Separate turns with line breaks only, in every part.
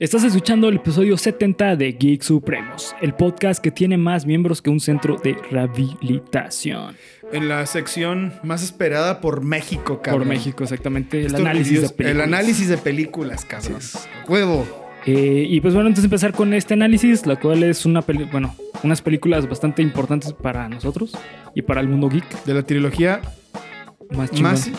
Estás escuchando el episodio 70 de Geek Supremos, el podcast que tiene más miembros que un centro de rehabilitación.
En la sección más esperada por México, cabrón.
Por México, exactamente. El análisis de películas.
El análisis de películas, cabrón. Huevo.
Eh, y pues bueno, entonces empezar con este análisis, la cual es una peli bueno, unas películas bastante importantes para nosotros y para el mundo geek.
De la trilogía
Más
más...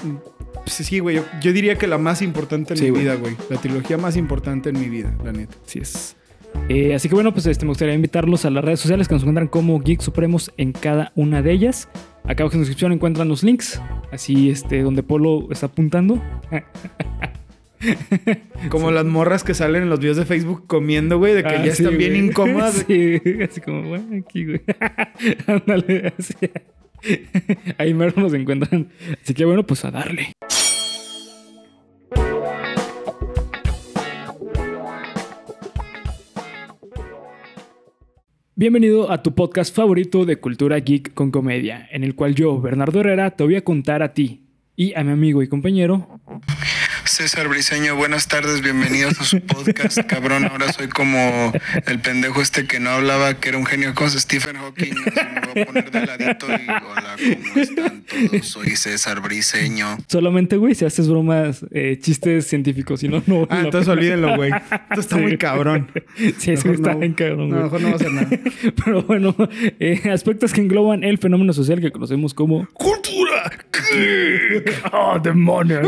Sí, sí, güey. Yo, yo diría que la más importante en
Sí,
mi
güey.
vida, güey. La trilogía más importante en mi vida, la neta.
Así es. Eh, así que bueno, pues este, me gustaría invitarlos a las redes sociales que nos encuentran como Geek Supremos en cada una de ellas. Acá abajo en la descripción encuentran los links, así este, donde Polo está apuntando.
Como las morras que salen en los videos de Facebook comiendo, güey, de que
Ah,
ya
sí,
están bien
güey.
incómodas.
Sí, así como, bueno, aquí, güey. Ándale, así. Ahí mero nos encuentran. Así que bueno, pues a darle. Bienvenido a tu podcast favorito de cultura geek con comedia, en el cual yo, Bernardo Herrera, te voy a contar a ti y a mi amigo y compañero
César Briseño, buenas tardes, bienvenidos a su podcast, cabrón. Ahora soy como el pendejo este que no hablaba, que era un genio con Stephen Hawking. Así me voy a poner de ladito y hola, ¿cómo están todos? Soy César Briseño.
Solamente, güey, si haces bromas, eh, chistes científicos, si no, no.
Ah, entonces olvídenlo, güey. Esto está
Sí.
muy cabrón.
Sí, eso
Mejor
está
no-
bien cabrón,
no,
güey.
mejor no va a hacer nada.
Pero bueno, eh, aspectos que engloban el fenómeno social que conocemos como
¡Cultura!
¡Oh, demonios!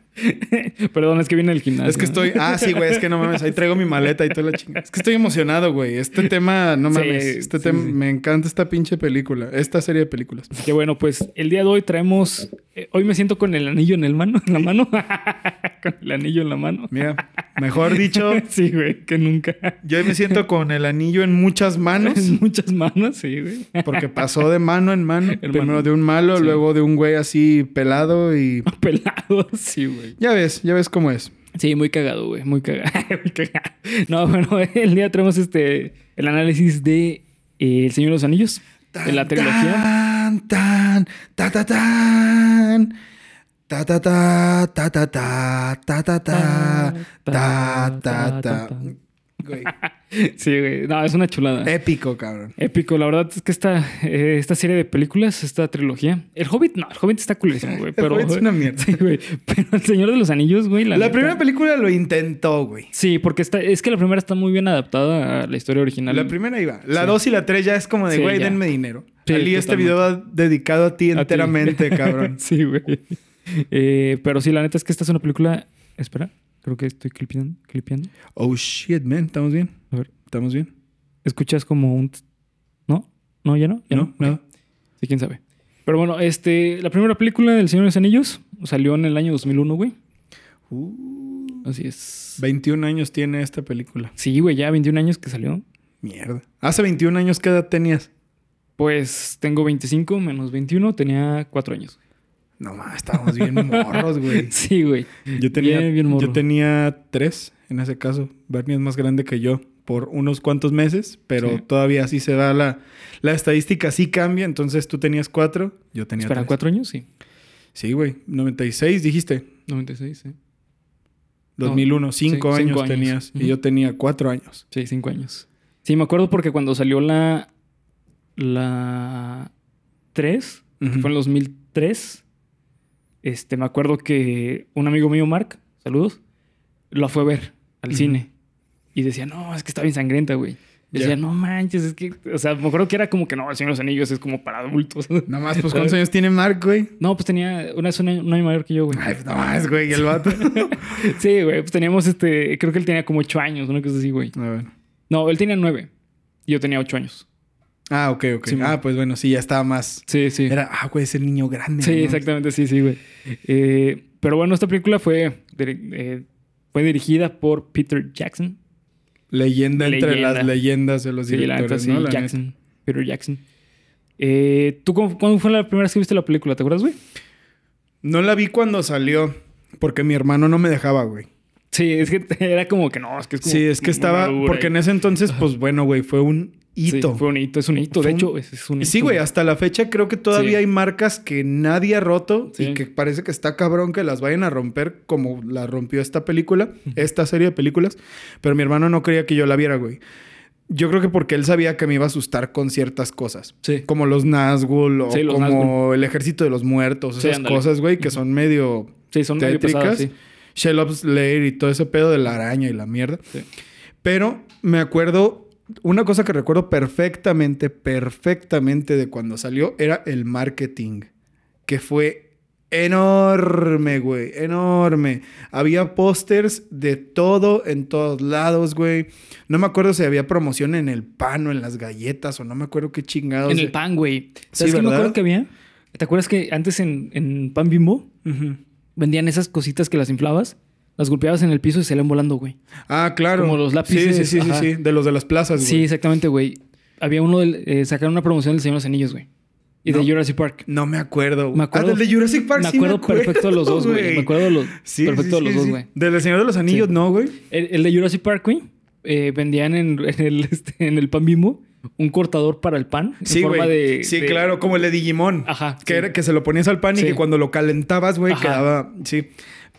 Perdón, es que viene el gimnasio.
Es que estoy. Ah, sí, güey. Es que no mames. Ahí traigo mi maleta y toda la chingada. Es que estoy emocionado, güey. Este tema, no
Sí,
mames. este
sí,
tema,
sí.
me encanta esta pinche película. Esta serie de películas.
Así que bueno, pues el día de hoy traemos. eh, hoy me siento con el anillo en el mano, en la mano. con el anillo en la mano.
Mira, mejor dicho,
Sí, güey, que nunca.
yo me siento con el anillo en muchas manos.
En muchas manos, sí, güey.
Porque pasó de mano en mano.
Hermano.
Primero de un malo, luego de un güey así pelado y.
Pelado, sí, güey.
Ya ves, ya ves cómo es.
Sí, muy cagado, güey. Muy cagado. muy cagado. No, bueno, el día traemos este el análisis de eh, El Señor de los Anillos. De la trilogía.
Tan, tan, ta, ta, tan. Ta, ta, ta, ta, ta, ta, ta, ta, ta, ta, ta, ta. Güey,
Sí, güey. No, es una chulada.
Épico, cabrón.
Épico, la verdad es que esta, eh, esta serie de películas, esta trilogía. El Hobbit, no, el Hobbit está culerísimo, güey.
El Hobbit es una mierda.
Sí, güey. Pero El Señor de los Anillos, güey. La,
La
neta-
primera película lo intentó, güey.
Sí, porque está, es que la primera está muy bien adaptada a la historia original.
La primera iba. La
Sí.
dos y la tres ya es como de,
Sí,
güey,
ya.
denme dinero.
Sí,
Ali, este video va dedicado a ti
A ti.
enteramente, cabrón.
sí, güey. Eh, pero sí, la neta es que esta es una película. Espera, creo que estoy clipeando. clipeando.
Oh, shit, man. ¿Estamos bien? ¿Estamos bien?
escuchas como un. ¿No? ¿No? ¿Ya no? ¿Ya
¿No? Nada.
Sí, quién sabe. Pero bueno, este, la primera película del Señor de los Anillos salió en el año 2001, güey.
Uh,
Así es.
21 años tiene esta película.
Sí, güey, ya 21 años que salió.
Mierda. Hace 21 años, ¿qué edad tenías?
Pues tengo 25 menos 21, tenía 4 años.
No más, estábamos bien morros, güey.
Sí, güey.
Yo tenía,
Bien, bien morro.
yo tenía tres en ese caso. Bernie es más grande que yo por unos cuantos meses, pero
Sí.
todavía así se da la, la estadística, sí cambia. Entonces tú tenías cuatro, yo tenía
Espera,
tres.
4 años, sí.
Sí, güey. 96 dijiste.
96, sí.
2001, cinco
sí, cinco
años,
años.
tenías. Y yo tenía cuatro años.
Sí, 5 años. Sí, me acuerdo porque cuando salió la. La 3, que
Ujú.
fue en 2003, este, me acuerdo que un amigo mío, Mark, saludos, la fue a ver al cine. Y decía, no, es que está bien sangrienta, güey. Decía, no manches, es que. O sea, me acuerdo que era como que no, el Señor de los Anillos es como para adultos.
Nada más, pues, ¿cuántos años tiene Mark, güey?
No, pues tenía. Una es un año, un año mayor que yo, güey.
Ay, pues, no más, güey, y el vato.
Sí, güey, pues teníamos este. Creo que él tenía como 8 años, una cosa así, güey.
A ver.
No, él tenía 9. Y yo tenía 8 años.
Ah, ok, ok.
Sí,
ah, pues bueno, sí, ya estaba más.
Sí, sí.
Era, ah, güey, es el niño grande.
Sí,
¿no?
exactamente, sí, sí, güey. Eh, pero bueno, esta película fue, eh, fue dirigida por Peter Jackson.
Leyenda entre las leyendas de los
Sí, la neta,
directores,
sí,
¿no? La neta.
Jackson. Peter Jackson. Eh, ¿Tú cómo- cuándo fue la primera vez que viste la película? ¿Te acuerdas, güey?
No la vi cuando salió, porque mi hermano no me dejaba, güey.
Sí, es que era como que no, es que es como
Sí, es que estaba, porque en ese entonces, pues bueno, güey, fue un hito.
Sí, fue un hito, es un hito.
Fue
de
un-
hecho, es, es un hito.
Sí, güey, hasta la fecha creo que todavía
Sí.
hay marcas que nadie ha roto
Sí.
y que parece que está cabrón que las vayan a romper como la rompió esta película, esta serie de películas. Pero mi hermano no creía que yo la viera, güey. Yo creo que porque él sabía que me iba a asustar con ciertas cosas.
Sí.
Como los Nazgûl o
Sí, los
como el ejército de los muertos, esas cosas, güey, que son medio
Sí, son medio
tétricas.
pesadas, sí.
Shellop's Lair y todo ese pedo de la araña y la mierda.
Sí.
Pero me acuerdo, una cosa que recuerdo perfectamente, perfectamente de cuando salió era el marketing, que fue enorme, güey, enorme. Había pósters de todo en todos lados, güey. No me acuerdo si había promoción en el pan o en las galletas o no me acuerdo qué chingados.
En el pan, güey.
Sí,
¿Sabes qué me acuerdo que había? ¿Te acuerdas que antes en, en Pan Bimbo vendían esas cositas que las inflabas? Las golpeabas en el piso y salían volando, güey.
Ah, claro.
Como los lápices,
Sí, sí, sí, sí, sí, de los de las plazas, güey.
Sí, exactamente, güey. Había uno, del, eh, sacaron una promoción del Señor de los Anillos, güey. Y
No.
de Jurassic Park.
No me acuerdo.
Me acuerdo-
Ah, del de Jurassic Park
me
sí
acuerdo perfecto de los dos, güey. Me acuerdo de los,
Sí,
perfecto
sí,
de los dos, güey.
Del de Señor de los Anillos, no, güey.
El, el de Jurassic Park, güey, eh, vendían en, en el, este, en el pan bimbo un cortador para el pan. en
Sí,
forma de-
Sí,
de-
claro, como el de Digimon.
Ajá,
Que, era, que se lo ponías al pan y que cuando lo calentabas, güey, quedaba. Sí.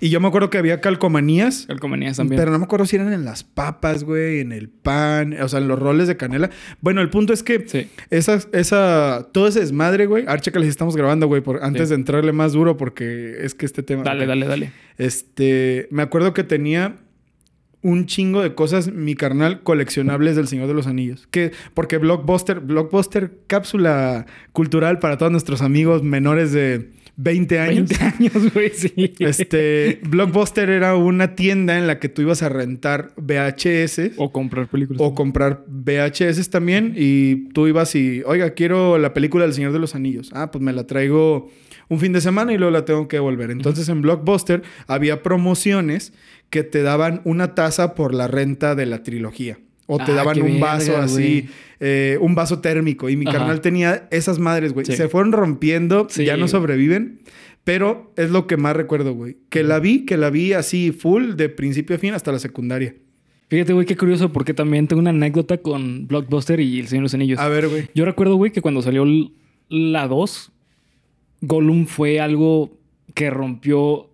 Y yo me acuerdo que había calcomanías.
Calcomanías también.
Pero no me acuerdo si eran en las papas, güey, en el pan, o sea, en los roles de canela. Bueno, el punto es que
Sí.
esa, esa, todo ese desmadre, güey. Archa que les estamos grabando, güey, por, antes
Sí.
de entrarle más duro, porque es que este tema.
Dale, dale, dale.
Este, me acuerdo que tenía un chingo de cosas, mi carnal, coleccionables del Señor de los Anillos. Que, porque Blockbuster, Blockbuster, cápsula cultural para todos nuestros amigos menores de 20 años.
20 años, güey, sí.
Este, Blockbuster era una tienda en la que tú ibas a rentar VHS
O comprar películas.
o comprar VHS también y tú ibas y, oiga, quiero la película del Señor de los Anillos. Ah, pues me la traigo un fin de semana y luego la tengo que devolver. Entonces en Blockbuster había promociones que te daban una tasa por la renta de la trilogía. O te
Ah,
daban un vaso así, eh, un vaso térmico. Y mi
Ajá.
carnal tenía esas madres, güey.
Sí.
Se fueron rompiendo,
Sí,
ya no sobreviven. Pero es lo que más recuerdo, güey. Que la vi, que la vi así full de principio a fin hasta la secundaria.
Fíjate, güey, qué curioso, porque también tengo una anécdota con Blockbuster y El Señor de los Anillos.
A ver, güey.
Yo recuerdo, güey, que cuando salió la 2, Gollum fue algo que rompió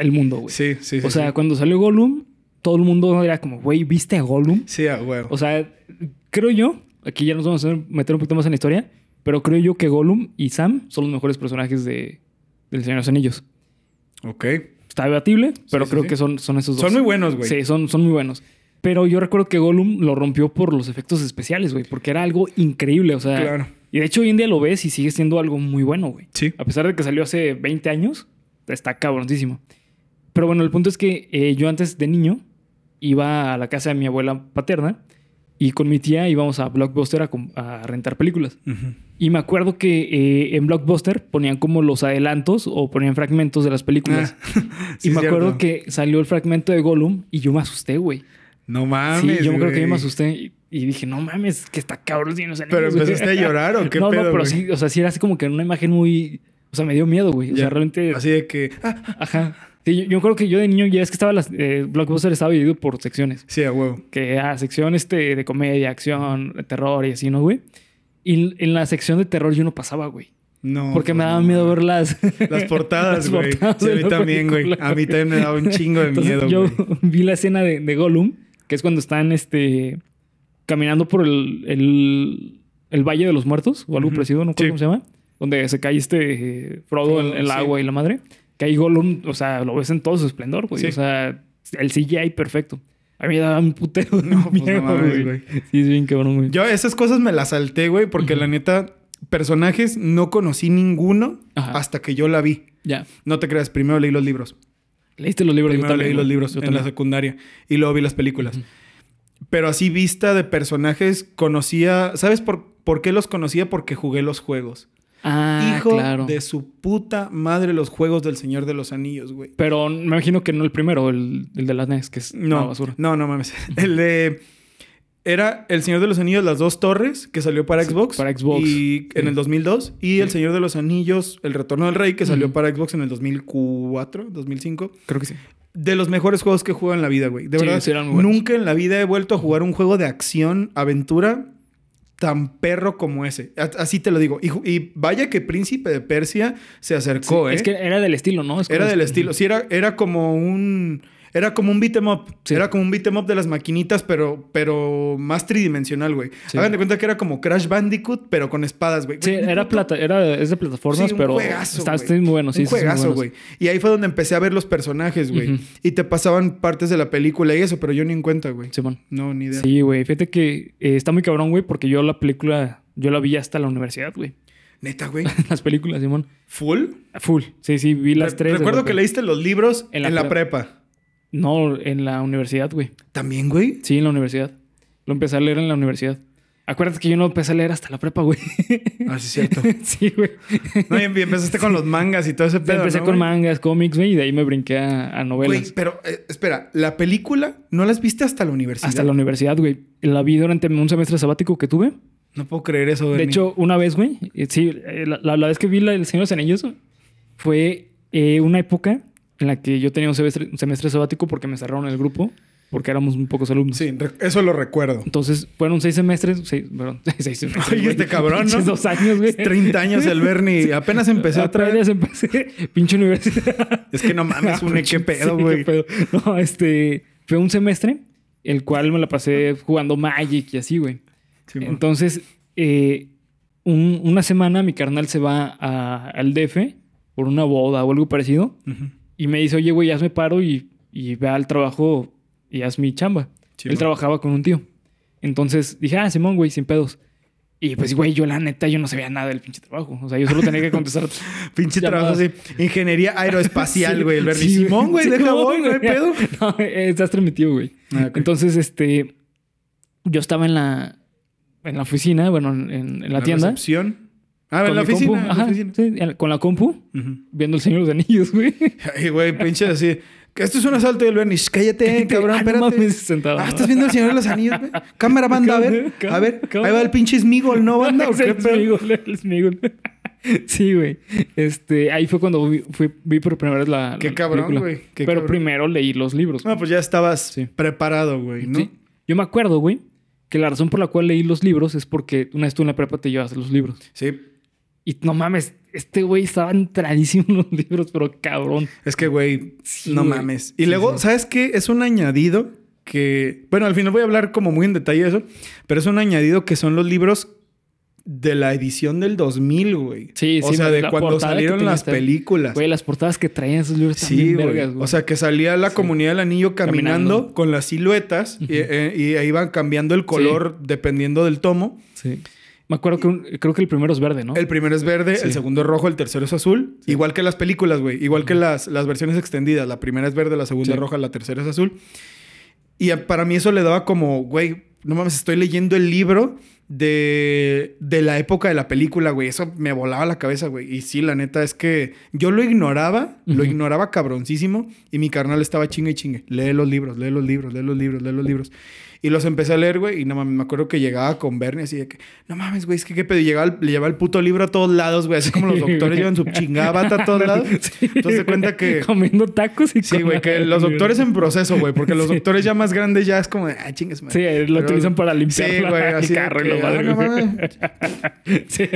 el mundo, güey.
Sí, sí, sí.
o sea,
sí.
cuando salió Gollum, todo el mundo era como, güey, ¿viste a Gollum?
Sí, a huevo.
O sea, creo yo, aquí ya nos vamos a meter un poquito más en la historia, pero creo yo que Gollum y Sam son los mejores personajes de, del Señor de los Anillos.
ok.
Está debatible, pero
sí,
creo
sí.
que son, son esos dos.
Son muy buenos, güey.
Sí, son, son muy buenos. Pero yo recuerdo que Gollum lo rompió por los efectos especiales, güey, porque era algo increíble, o sea.
Claro.
Y de hecho hoy en día lo ves y sigue siendo algo muy bueno, güey.
Sí.
A pesar de que salió hace 20 años, está cabroncísimo. Pero bueno, el punto es que eh, yo antes de niño iba a la casa de mi abuela paterna y con mi tía íbamos a Blockbuster a, rentar películas. Y me acuerdo que eh, en Blockbuster ponían como los adelantos o ponían fragmentos de las películas.
Ah, sí,
y me acuerdo que salió el fragmento de Gollum y yo me asusté, güey.
No
Sí,
mames.
yo me acuerdo que yo me asusté y, y dije, no mames, que está cabrón. sí, no
Pero
güey".
empezaste a llorar o qué
no,
pedo,
no, pero
güey?
sí, o sea, sí era así como que una imagen muy. O sea, me dio miedo, güey. O sea, realmente.
Así de que. Ah,
Ajá. Sí, yo, yo acuerdo que yo de niño ya es que estaba las. eh, Blockbuster estaba dividido por secciones.
sí, a huevo.
Que era sección este, de comedia, acción, terror y así, ¿no, güey? Y en la sección de terror yo no pasaba, güey.
No.
Porque me
pues
daba miedo ver las.
Las portadas, güey. Sí, a
de
mí también, güey. A mí también me daba un chingo de
Entonces,
miedo,
yo vi la escena de, de Gollum, que es cuando están este, caminando por el, el, el Valle de los Muertos, o algo
Ujú.
parecido, no
Sí.
recuerdo cómo se llama, donde se cae este eh, Frodo en, en el
Sí.
agua y la madre. Que ahí Gollum, o sea, lo ves en todo su esplendor, güey.
Sí.
O sea, el CGI perfecto. A mí me daba un putero de
No, pues, no
miedo,
mames,
güey. Sí, es bien cabrón, güey.
Yo esas cosas me las salté, güey, porque la neta, personajes no conocí ninguno
Ajá.
hasta que yo la vi.
Ya.
No te creas, primero leí los libros.
¿Leíste los libros? Yo
Primero
también,
leí los libros
Yo
en la secundaria y luego vi las películas. Pero así vista de personajes, conocía... ¿Sabes por, por qué los conocía? Porque jugué los juegos.
Ah,
Hijo
claro.
de su puta madre los juegos del Señor de los Anillos, güey.
Pero me imagino que no el primero, el, el de las NES, que es una
No,
basura.
no, no mames. El de... Era El Señor de los Anillos, las dos torres, que salió para
Sí,
Xbox.
para Xbox.
Y en
Sí.
el 2002. Y El. Señor de los Anillos, El Retorno del Rey, que salió para Xbox en el 2004, 2005.
Creo que sí.
De los mejores juegos que he jugado en la vida, güey. De verdad,
sí eran muy buenos.
nunca en la vida he vuelto a jugar un juego de acción, aventura tan perro como ese. Así te lo digo. Y, vaya que Príncipe de Persia se acercó, ¿eh?
Es que era del estilo, ¿no? Es
Era del estilo. Sí, era, era como un. Era como un beat 'em up.
Sí.
Era como un beat 'em up de las maquinitas, pero, pero más tridimensional, güey.
Sí.
Hagan de cuenta que era como Crash Bandicoot, pero con espadas, güey.
Sí, era plata, era, es de plataformas,
Sí, un
pero
juegazo,
está, muy bueno, sí.
un
sí,
juegazo, güey. Y ahí fue donde empecé a ver los personajes, güey. Y te pasaban partes de la película y eso, pero yo ni en cuenta, güey.
Simón.
No, ni idea.
Sí, güey. Fíjate que eh, está muy cabrón, güey, porque yo la película, yo la vi hasta la universidad, güey.
Neta, güey.
Las películas, Simón.
¿Full?
Full. Sí, sí, vi las
Re-
tres.
Recuerdo que leíste los libros en
En
la,
la
prepa.
No, en la universidad, güey.
¿También, güey?
Sí, en la universidad. Lo empecé a leer en la universidad. Acuérdate que yo no empecé a leer hasta la prepa, güey.
Ah, sí, es cierto.
sí, güey.
no, y empezaste con los mangas y todo ese pedo,
empecé
¿no,
con
güey?
mangas, cómics, güey, y de ahí me brinqué a, a novelas.
Güey, pero eh, espera, ¿la película no las viste hasta la universidad?
hasta la universidad, güey. La vi durante un semestre sabático que tuve.
No puedo creer eso,
De
Bernie.
hecho, una vez, güey, eh, sí, eh, la, la- la vez que vi la del Señor de los Anillos fue eh, una época en la que yo tenía un semestre, un semestre sabático porque me cerraron el grupo, porque éramos un pocos alumnos.
Sí, eso lo recuerdo.
Entonces, fueron seis semestres, seis, perdón, seis semestres.
Oye, este cabrón, ¿no?
Dos años, güey.
30 años el Bernie. Apenas empecé otra vez.
Apenas empecé. Pinche universidad.
Es que no mames, une, qué pedo, güey.
pedo. No, este... Fue un semestre el cual me la pasé jugando Magic y así, güey.
Sí.
Entonces, eh, un- una semana mi carnal se va a- al DF por una boda o algo parecido
Ujú.
Y me dice, oye, güey, hazme paro y, y ve al trabajo y haz mi chamba.
Sí,
Él trabajaba con un tío. Entonces dije, ah, Simón, güey, sin pedos. Y pues, güey, yo la neta, yo no sabía nada del pinche trabajo. O sea, yo solo tenía que contestar.
Pinche trabajo
llamadas.
así. Ingeniería aeroespacial,
Sí,
güey. El Bernie.
sí,
Simón, güey,
Sí,
deja voy, no hay
güey.
pedo.
No, estás transmitido, güey.
Ah, ok.
Entonces, este, yo estaba en la, en la oficina, bueno, en, en la, tienda.
recepción. Ah, en la oficina.
compu.
en la
Ajá,
oficina.
sí, con la compu, viendo el Señor de los Anillos, güey.
Ay, güey, pinche así. Esto es un asalto del Bernie. Cállate, cabrón,
Ah, no
espérate.
mames, sentado,
Ah,
¿no?
¿estás viendo el Señor de los Anillos, güey? Cámara, banda, a ver. A ver, ahí va el pinche Smigol, ¿no, banda? ¿O qué
el? Smigol, el Smigol. Sí, güey. Este, ahí fue cuando vi, fui- vi por primera vez la.
Qué
la
cabrón, güey,
Pero
cabrón.
primero leí los libros.
No, pues ya estabas
Sí.
preparado, güey, ¿no?
Sí. Yo me acuerdo, güey, que la razón por la cual leí los libros es porque una vez tú en la prepa te llevas los libros.
Sí.
Y no mames, este güey estaba entradísimo en los libros, pero cabrón.
Es que, güey,
Sí,
no
güey.
mames. Y
Sí,
luego,
sí.
¿sabes qué? Es un añadido que... Bueno, al final voy a hablar como muy en detalle de eso. Pero es un añadido que son los libros de la edición del 2000, güey.
Sí,
o
sí,
sea, de cuando salieron las películas.
Güey, las portadas que traían esos libros
Sí,
también
güey.
vergas, güey.
O sea, que salía la comunidad del anillo caminando,
Caminando.
con las siluetas y, eh, y ahí iban cambiando el color dependiendo del tomo.
sí. Me acuerdo que un- creo que el primero es verde, ¿no?
El primero es verde,
Sí.
el segundo es rojo, el tercero es azul. Igual que las películas, güey. Igual que las, las versiones extendidas. La primera es verde, la segunda
Sí.
es roja, la tercera es azul. Y para mí eso le daba como, güey, no mames, estoy leyendo el libro de, de la época de la película, güey. Eso me volaba la cabeza, güey. Y sí, la neta es que yo lo ignoraba, lo
Ujú.
ignoraba cabroncísimo. Y mi carnal estaba chingue y chingue. Lee los libros, lee los libros, lee los libros, lee los libros. Y los empecé a leer, güey. Y no mames, me acuerdo que llegaba con Bernie así de que, no mames, güey, es que qué pedo. Y llegaba, el- le llevaba el puto libro a todos lados, güey. Así como los doctores llevan su chingada bata a todos lados.
Sí,
Entonces se cuenta que.
Comiendo tacos y
Sí, güey, que los doctores en proceso, güey. Porque los doctores ya más grandes ya es como de, ah, chingues, madre".
Sí, lo
Pero-
utilizan para limpiar
Sí, güey, así
carro y
que,
madre,
"Ah, no.
Sí.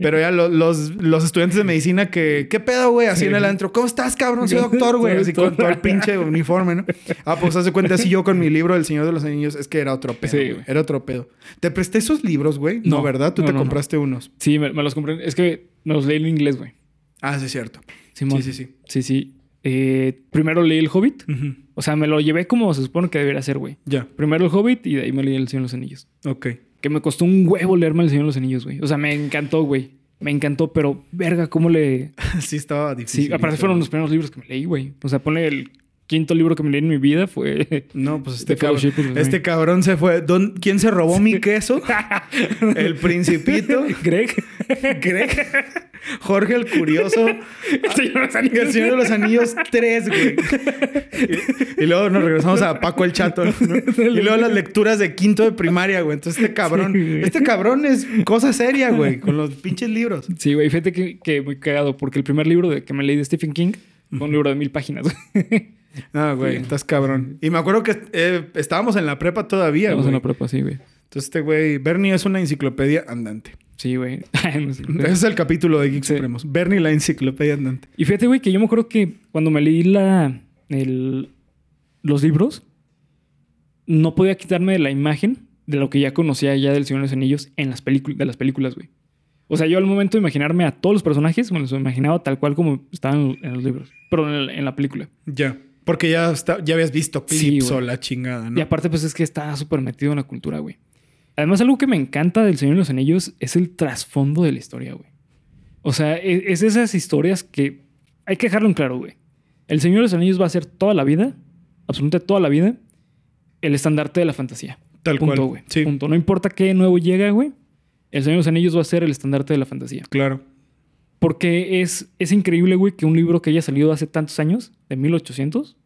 Pero ya lo- los, los estudiantes de medicina que, ¿qué pedo, güey? Así
Sí.
en el antro, ¿cómo estás, cabrón? Soy doctor, güey. Así con todo el pinche uniforme, ¿no? Ah, pues hace cuenta así yo con mi libro El Señor de los Anillos. Es que era otro pedo,
Sí,
güey. Era otro pedo. ¿Te presté esos libros, güey? No,
No,
¿verdad? Tú
no,
te
no,
compraste unos.
Sí, me, me los compré. Es que me los leí en inglés, güey.
Ah, sí, es cierto.
Simón.
Sí, sí, sí.
Sí, sí. Eh, primero leí El Hobbit. O sea, me lo llevé como se supone que debería ser, güey.
Ya,
Primero El Hobbit y de ahí me leí El Señor de los Anillos.
ok.
Que me costó un huevo leerme El Señor de los Anillos, güey. O sea, me encantó, güey. Me encantó, pero verga, cómo le...
sí, estaba difícil.
Sí, aparte fueron los primeros libros que me leí, güey. O sea, ponle el quinto libro que me leí en mi vida fue...
No, pues este cabrón, este cabrón se fue. ¿Dón- ¿Quién se robó mi queso? El Principito.
Greg.
Greg. Jorge el Curioso.
El Señor de los Anillos.
el Señor de los Anillos 3, güey. Y, y luego nos regresamos a Paco el Chato. ¿no? Y luego las lecturas de quinto de primaria, güey. Entonces este cabrón,
Sí,
este cabrón es cosa seria, güey, con los pinches libros.
Sí, güey. Fíjate que, que muy cagado porque el primer libro de, que me leí de Stephen King fue un libro de mil páginas. Güey.
Ah, güey, estás cabrón. Y me acuerdo que eh, estábamos en la prepa todavía, güey.
en la prepa, sí, güey.
Entonces este güey, Bernie es una enciclopedia andante.
Sí, güey. No.
Ese es el capítulo de Geek
Sí.
Supremos. Bernie la enciclopedia andante.
Y fíjate, güey, que yo me acuerdo que cuando me leí la, el- los libros, no podía quitarme de la imagen de lo que ya conocía ya del Señor de los Anillos en las películas, de las películas, güey. O sea, yo al momento de imaginarme a todos los personajes, me los imaginaba tal cual como estaban en los libros, pero en la película.
Ya. Porque ya, está, ya habías visto
Sí,
clips
güey.
o la chingada, ¿no?
Y aparte, pues es que está súper metido en la cultura, güey. Además, algo que me encanta del Señor de los Anillos es el trasfondo de la historia, güey. O sea, e- es esas historias que hay que dejarlo en claro, güey. El Señor de los Anillos va a ser toda la vida, absolutamente toda la vida, el estandarte de la fantasía.
Tal
Punto,
cual.
güey.
Sí,
Punto. No importa qué nuevo llega, güey. El Señor de los Anillos va a ser el estandarte de la fantasía.
claro.
Porque es, es increíble, güey, que un libro que haya salido hace tantos años, de 1800,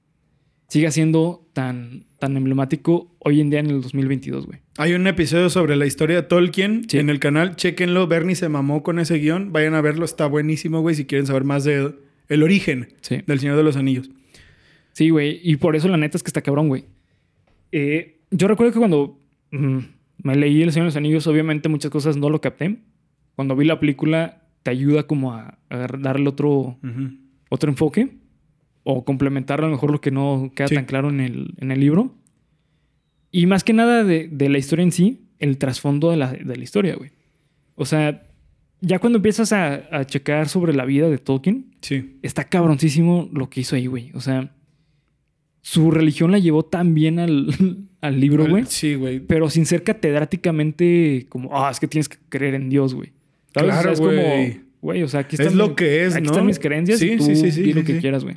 siga siendo tan, tan emblemático hoy en día en el 2022, güey.
Hay un episodio sobre la historia de Tolkien
Sí.
en el canal. Chéquenlo. Bernie se mamó con ese guion. Vayan a verlo. Está buenísimo, güey, si quieren saber más de el origen
Sí.
del Señor de los Anillos.
Sí, güey. Y por eso la neta es que está cabrón, güey. Eh, yo recuerdo que cuando mm, me leí El Señor de los Anillos, obviamente muchas cosas no lo capté. Cuando vi la película, te ayuda como a, a darle otro, otro enfoque o complementar a lo mejor lo que no queda
Sí.
tan claro en el, en el libro. Y más que nada de, de la historia en sí, el trasfondo de la, de la historia, güey. O sea, ya cuando empiezas a, a checar sobre la vida de Tolkien,
Sí.
está cabroncísimo lo que hizo ahí, güey. O sea, su religión la llevó tan bien al, al libro, güey.
Sí, güey.
Pero sin ser catedráticamente como, ah, es que tienes que creer en Dios, güey. ¿Sabes?
Claro,
O sea, es como, güey, o sea, aquí
Es
están
lo
mi-
que es,
Aquí
¿no?
están mis creencias
Sí,
y tú
sí, sí, sí,
di lo que quieras, güey.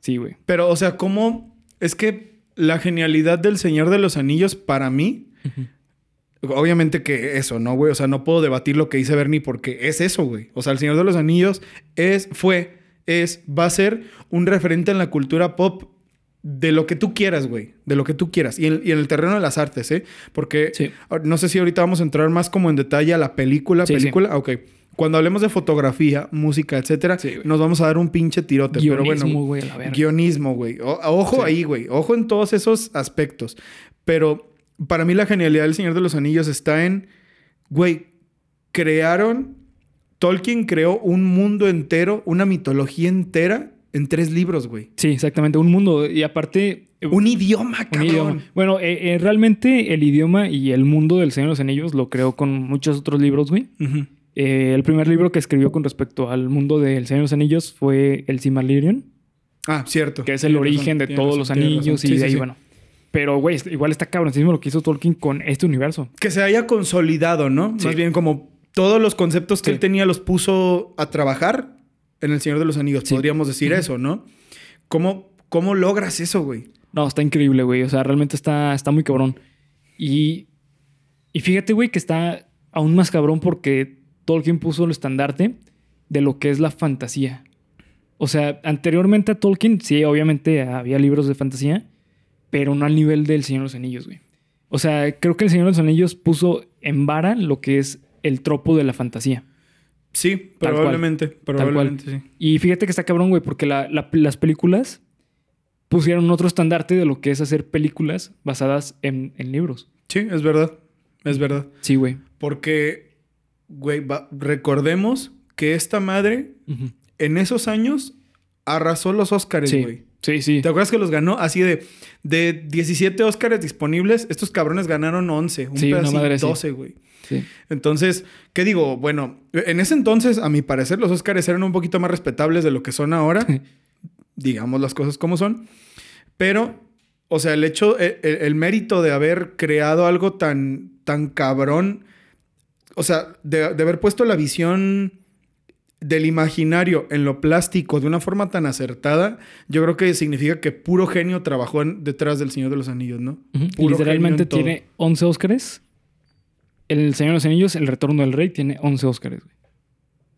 Sí, güey.
Pero, o sea, ¿cómo? Es que la genialidad del Señor de los Anillos para mí, obviamente que eso, ¿no, güey? O sea, no puedo debatir lo que dice Bernie porque es eso, güey. O sea, el Señor de los Anillos es, fue, es, va a ser un referente en la cultura pop de lo que tú quieras, güey. De lo que tú quieras. Y en, y en el terreno de las artes, ¿eh? Porque
Sí.
ah, no sé si ahorita vamos a entrar más como en detalle a la película.
Sí, sí.
película, Ah, ok. Cuando hablemos de fotografía, música, etcétera,
Sí,
nos vamos a dar un pinche tirote. pero bueno,
Guionismo, güey, la.
Guionismo, güey. O- ojo
Sí.
ahí, güey. Ojo en todos esos aspectos. Pero para mí la genialidad del Señor de los Anillos está en, güey, crearon, Tolkien creó un mundo entero, una mitología entera en tres libros, güey.
Sí, exactamente. Un mundo. Y aparte...
Un idioma,
un
cabrón.
idioma. Bueno, eh, eh, realmente el idioma y el mundo del Señor de los Anillos lo creó con muchos otros libros, güey. Eh, el primer libro que escribió con respecto al mundo del Señor de los Anillos fue el Silmarillion,
Ah, cierto.
que es el origen
razón,
de todos
razón,
los anillos y
Sí,
de ahí,
sí.
bueno. Pero, güey, igual está cabroncísimo lo que hizo Tolkien con este universo.
Que se haya consolidado, ¿no?
Sí.
Más bien como todos los conceptos que él tenía los puso a trabajar en El Señor de los Anillos.
Sí.
Podríamos decir eso, ¿no? ¿Cómo, ¿Cómo logras eso, güey?
No, está increíble, güey. O sea, realmente está, está muy cabrón. Y, y fíjate, güey, que está aún más cabrón porque Tolkien puso el estandarte de lo que es la fantasía. O sea, anteriormente a Tolkien, sí, obviamente había libros de fantasía, pero no al nivel del Señor de los Anillos, güey. O sea, creo que el Señor de los Anillos puso en vara lo que es el tropo de la fantasía.
Sí,
Tal
probablemente.
cual.
Probablemente, sí.
Y fíjate que está cabrón, güey, porque la- la- las películas pusieron otro estandarte de lo que es hacer películas basadas en, en libros.
Sí, es verdad. Es verdad.
Sí, güey.
Porque, güey, recordemos que esta madre en esos años arrasó los Óscares,
Sí.
güey.
Sí, sí.
¿Te acuerdas que los ganó así de, de 17 Óscares disponibles? Estos cabrones ganaron 11. Un
Sí,
pedacito,
madre así.
12, güey.
sí.
Entonces, ¿qué digo? Bueno, en ese entonces, a mi parecer, los Óscares eran un poquito más respetables de lo que son ahora. digamos las cosas como son. Pero, o sea, el hecho, el, el- el mérito de haber creado algo tan, tan cabrón, o sea, de, de haber puesto la visión del imaginario en lo plástico de una forma tan acertada, yo creo que significa que puro genio trabajó en- detrás del Señor de los Anillos, ¿no? Puro
Literalmente tiene 11 Óscares. El Señor de los Anillos, El Retorno del Rey, tiene 11 Óscares. güey.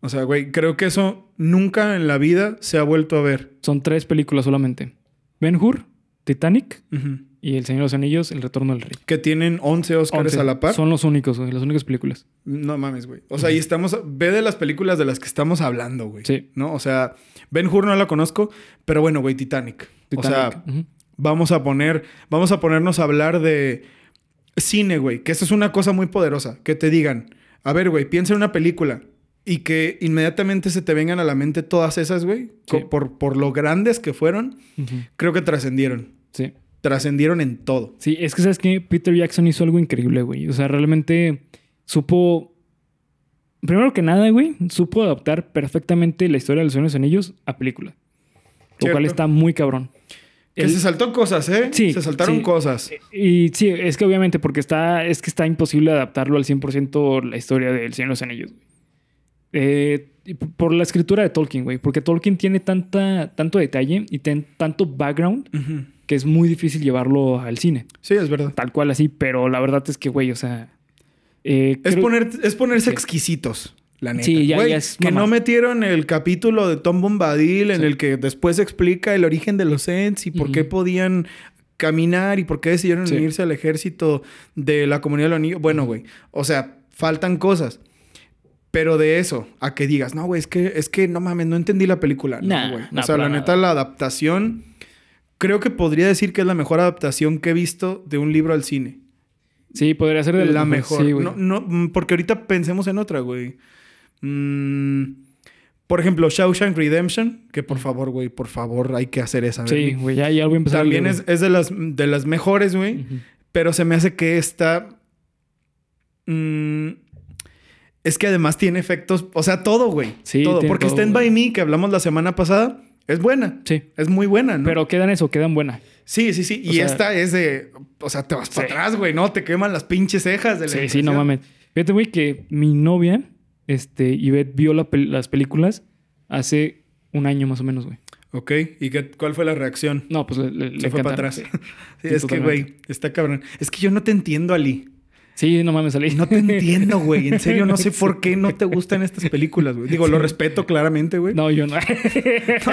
O sea, güey, creo que eso nunca en la vida se ha vuelto a ver.
Son tres películas solamente. Ben Hur, Titanic
Ujú.
Y El Señor de los Anillos, El Retorno del Rey.
Que tienen 11 Óscares
11.
a la par.
Son los únicos, güey, las únicas películas.
No mames, güey. O sea, y estamos. Ve de las películas de las que estamos hablando, güey.
Sí.
¿No? O sea, Ben Hur no la conozco, pero bueno, güey, Titanic. O sea,
Titanic.
Vamos a poner. Vamos a ponernos a hablar de. cine, güey, que eso es una cosa muy poderosa, que te digan, a ver, güey, piensa en una película y que inmediatamente se te vengan a la mente todas esas, güey,
Sí.
por, por lo grandes que fueron, creo que trascendieron.
Sí.
Trascendieron en todo.
Sí, es que sabes que Peter Jackson hizo algo increíble, güey. O sea, realmente supo. Primero que nada, güey, supo adaptar perfectamente la historia de los Señor de los Anillos a película. Lo
Cierto.
cual está muy cabrón.
Que
El-
se saltó cosas, ¿eh?
Sí,
Se saltaron
sí.
cosas.
Y sí, es que obviamente porque está, es que está imposible adaptarlo al 100% la historia del Señor de los Anillos, güey. Eh, por la escritura de Tolkien, güey. Porque Tolkien tiene tanta, tanto detalle y ten- tanto background
Ujú.
Que es muy difícil llevarlo al cine.
Sí, es verdad.
Tal cual así, pero la verdad es que, güey, o sea... eh,
Es,
creo-
poner, es ponerse
Sí.
exquisitos, la neta.
Sí, ya-
Güey,
ya es
que
mamá.
no metieron el capítulo de Tom Bombadil en
Sí.
el que después explica el origen de los Ents y por qué podían caminar y por qué decidieron
Sí.
unirse al ejército de la comunidad de los niños. Bueno, güey, o sea, faltan cosas. Pero de eso, a que digas, no, güey, es que, es que no mames, no entendí la película. No, güey. o sea, la neta, la adaptación, creo que podría decir que es la mejor adaptación que he visto de un libro al cine.
Sí, podría ser de
La
mejores,
mejor.
sí,
no, no, mm, porque ahorita pensemos en otra, güey. Mm, por ejemplo, Shawshank Redemption, que por favor, güey, por favor, hay que hacer esa.
Sí, güey, ya, ya voy a empezar.
También es, es de, las, de las mejores, güey. Pero se me hace que esta. mm, es que además tiene efectos. O sea, todo, güey.
Sí,
todo. Porque Stand. By Me, que hablamos la semana pasada, es buena.
Sí,
Es muy buena, ¿no?
pero quedan eso, quedan buena.
Sí, sí, sí.
O
y
sea-
esta es de. O sea, te vas para atrás, güey, ¿no? Te queman las pinches cejas de la
Sí, sí, no mames. Fíjate, güey, que mi novia, este, Ivette, vio la pel- las películas hace un año más o menos, güey.
Ok, ¿y qué, cuál fue la reacción?
No, pues le, le- le
Se fue para atrás.
Sí.
Sí,
Sí,
es que, güey, está cabrón. Es que yo no te entiendo, Ali.
Sí, no mames, salí.
No te entiendo, güey. En serio, no sé por qué no te gustan estas películas, güey. Digo, lo respeto claramente, güey. No,
No, yo no.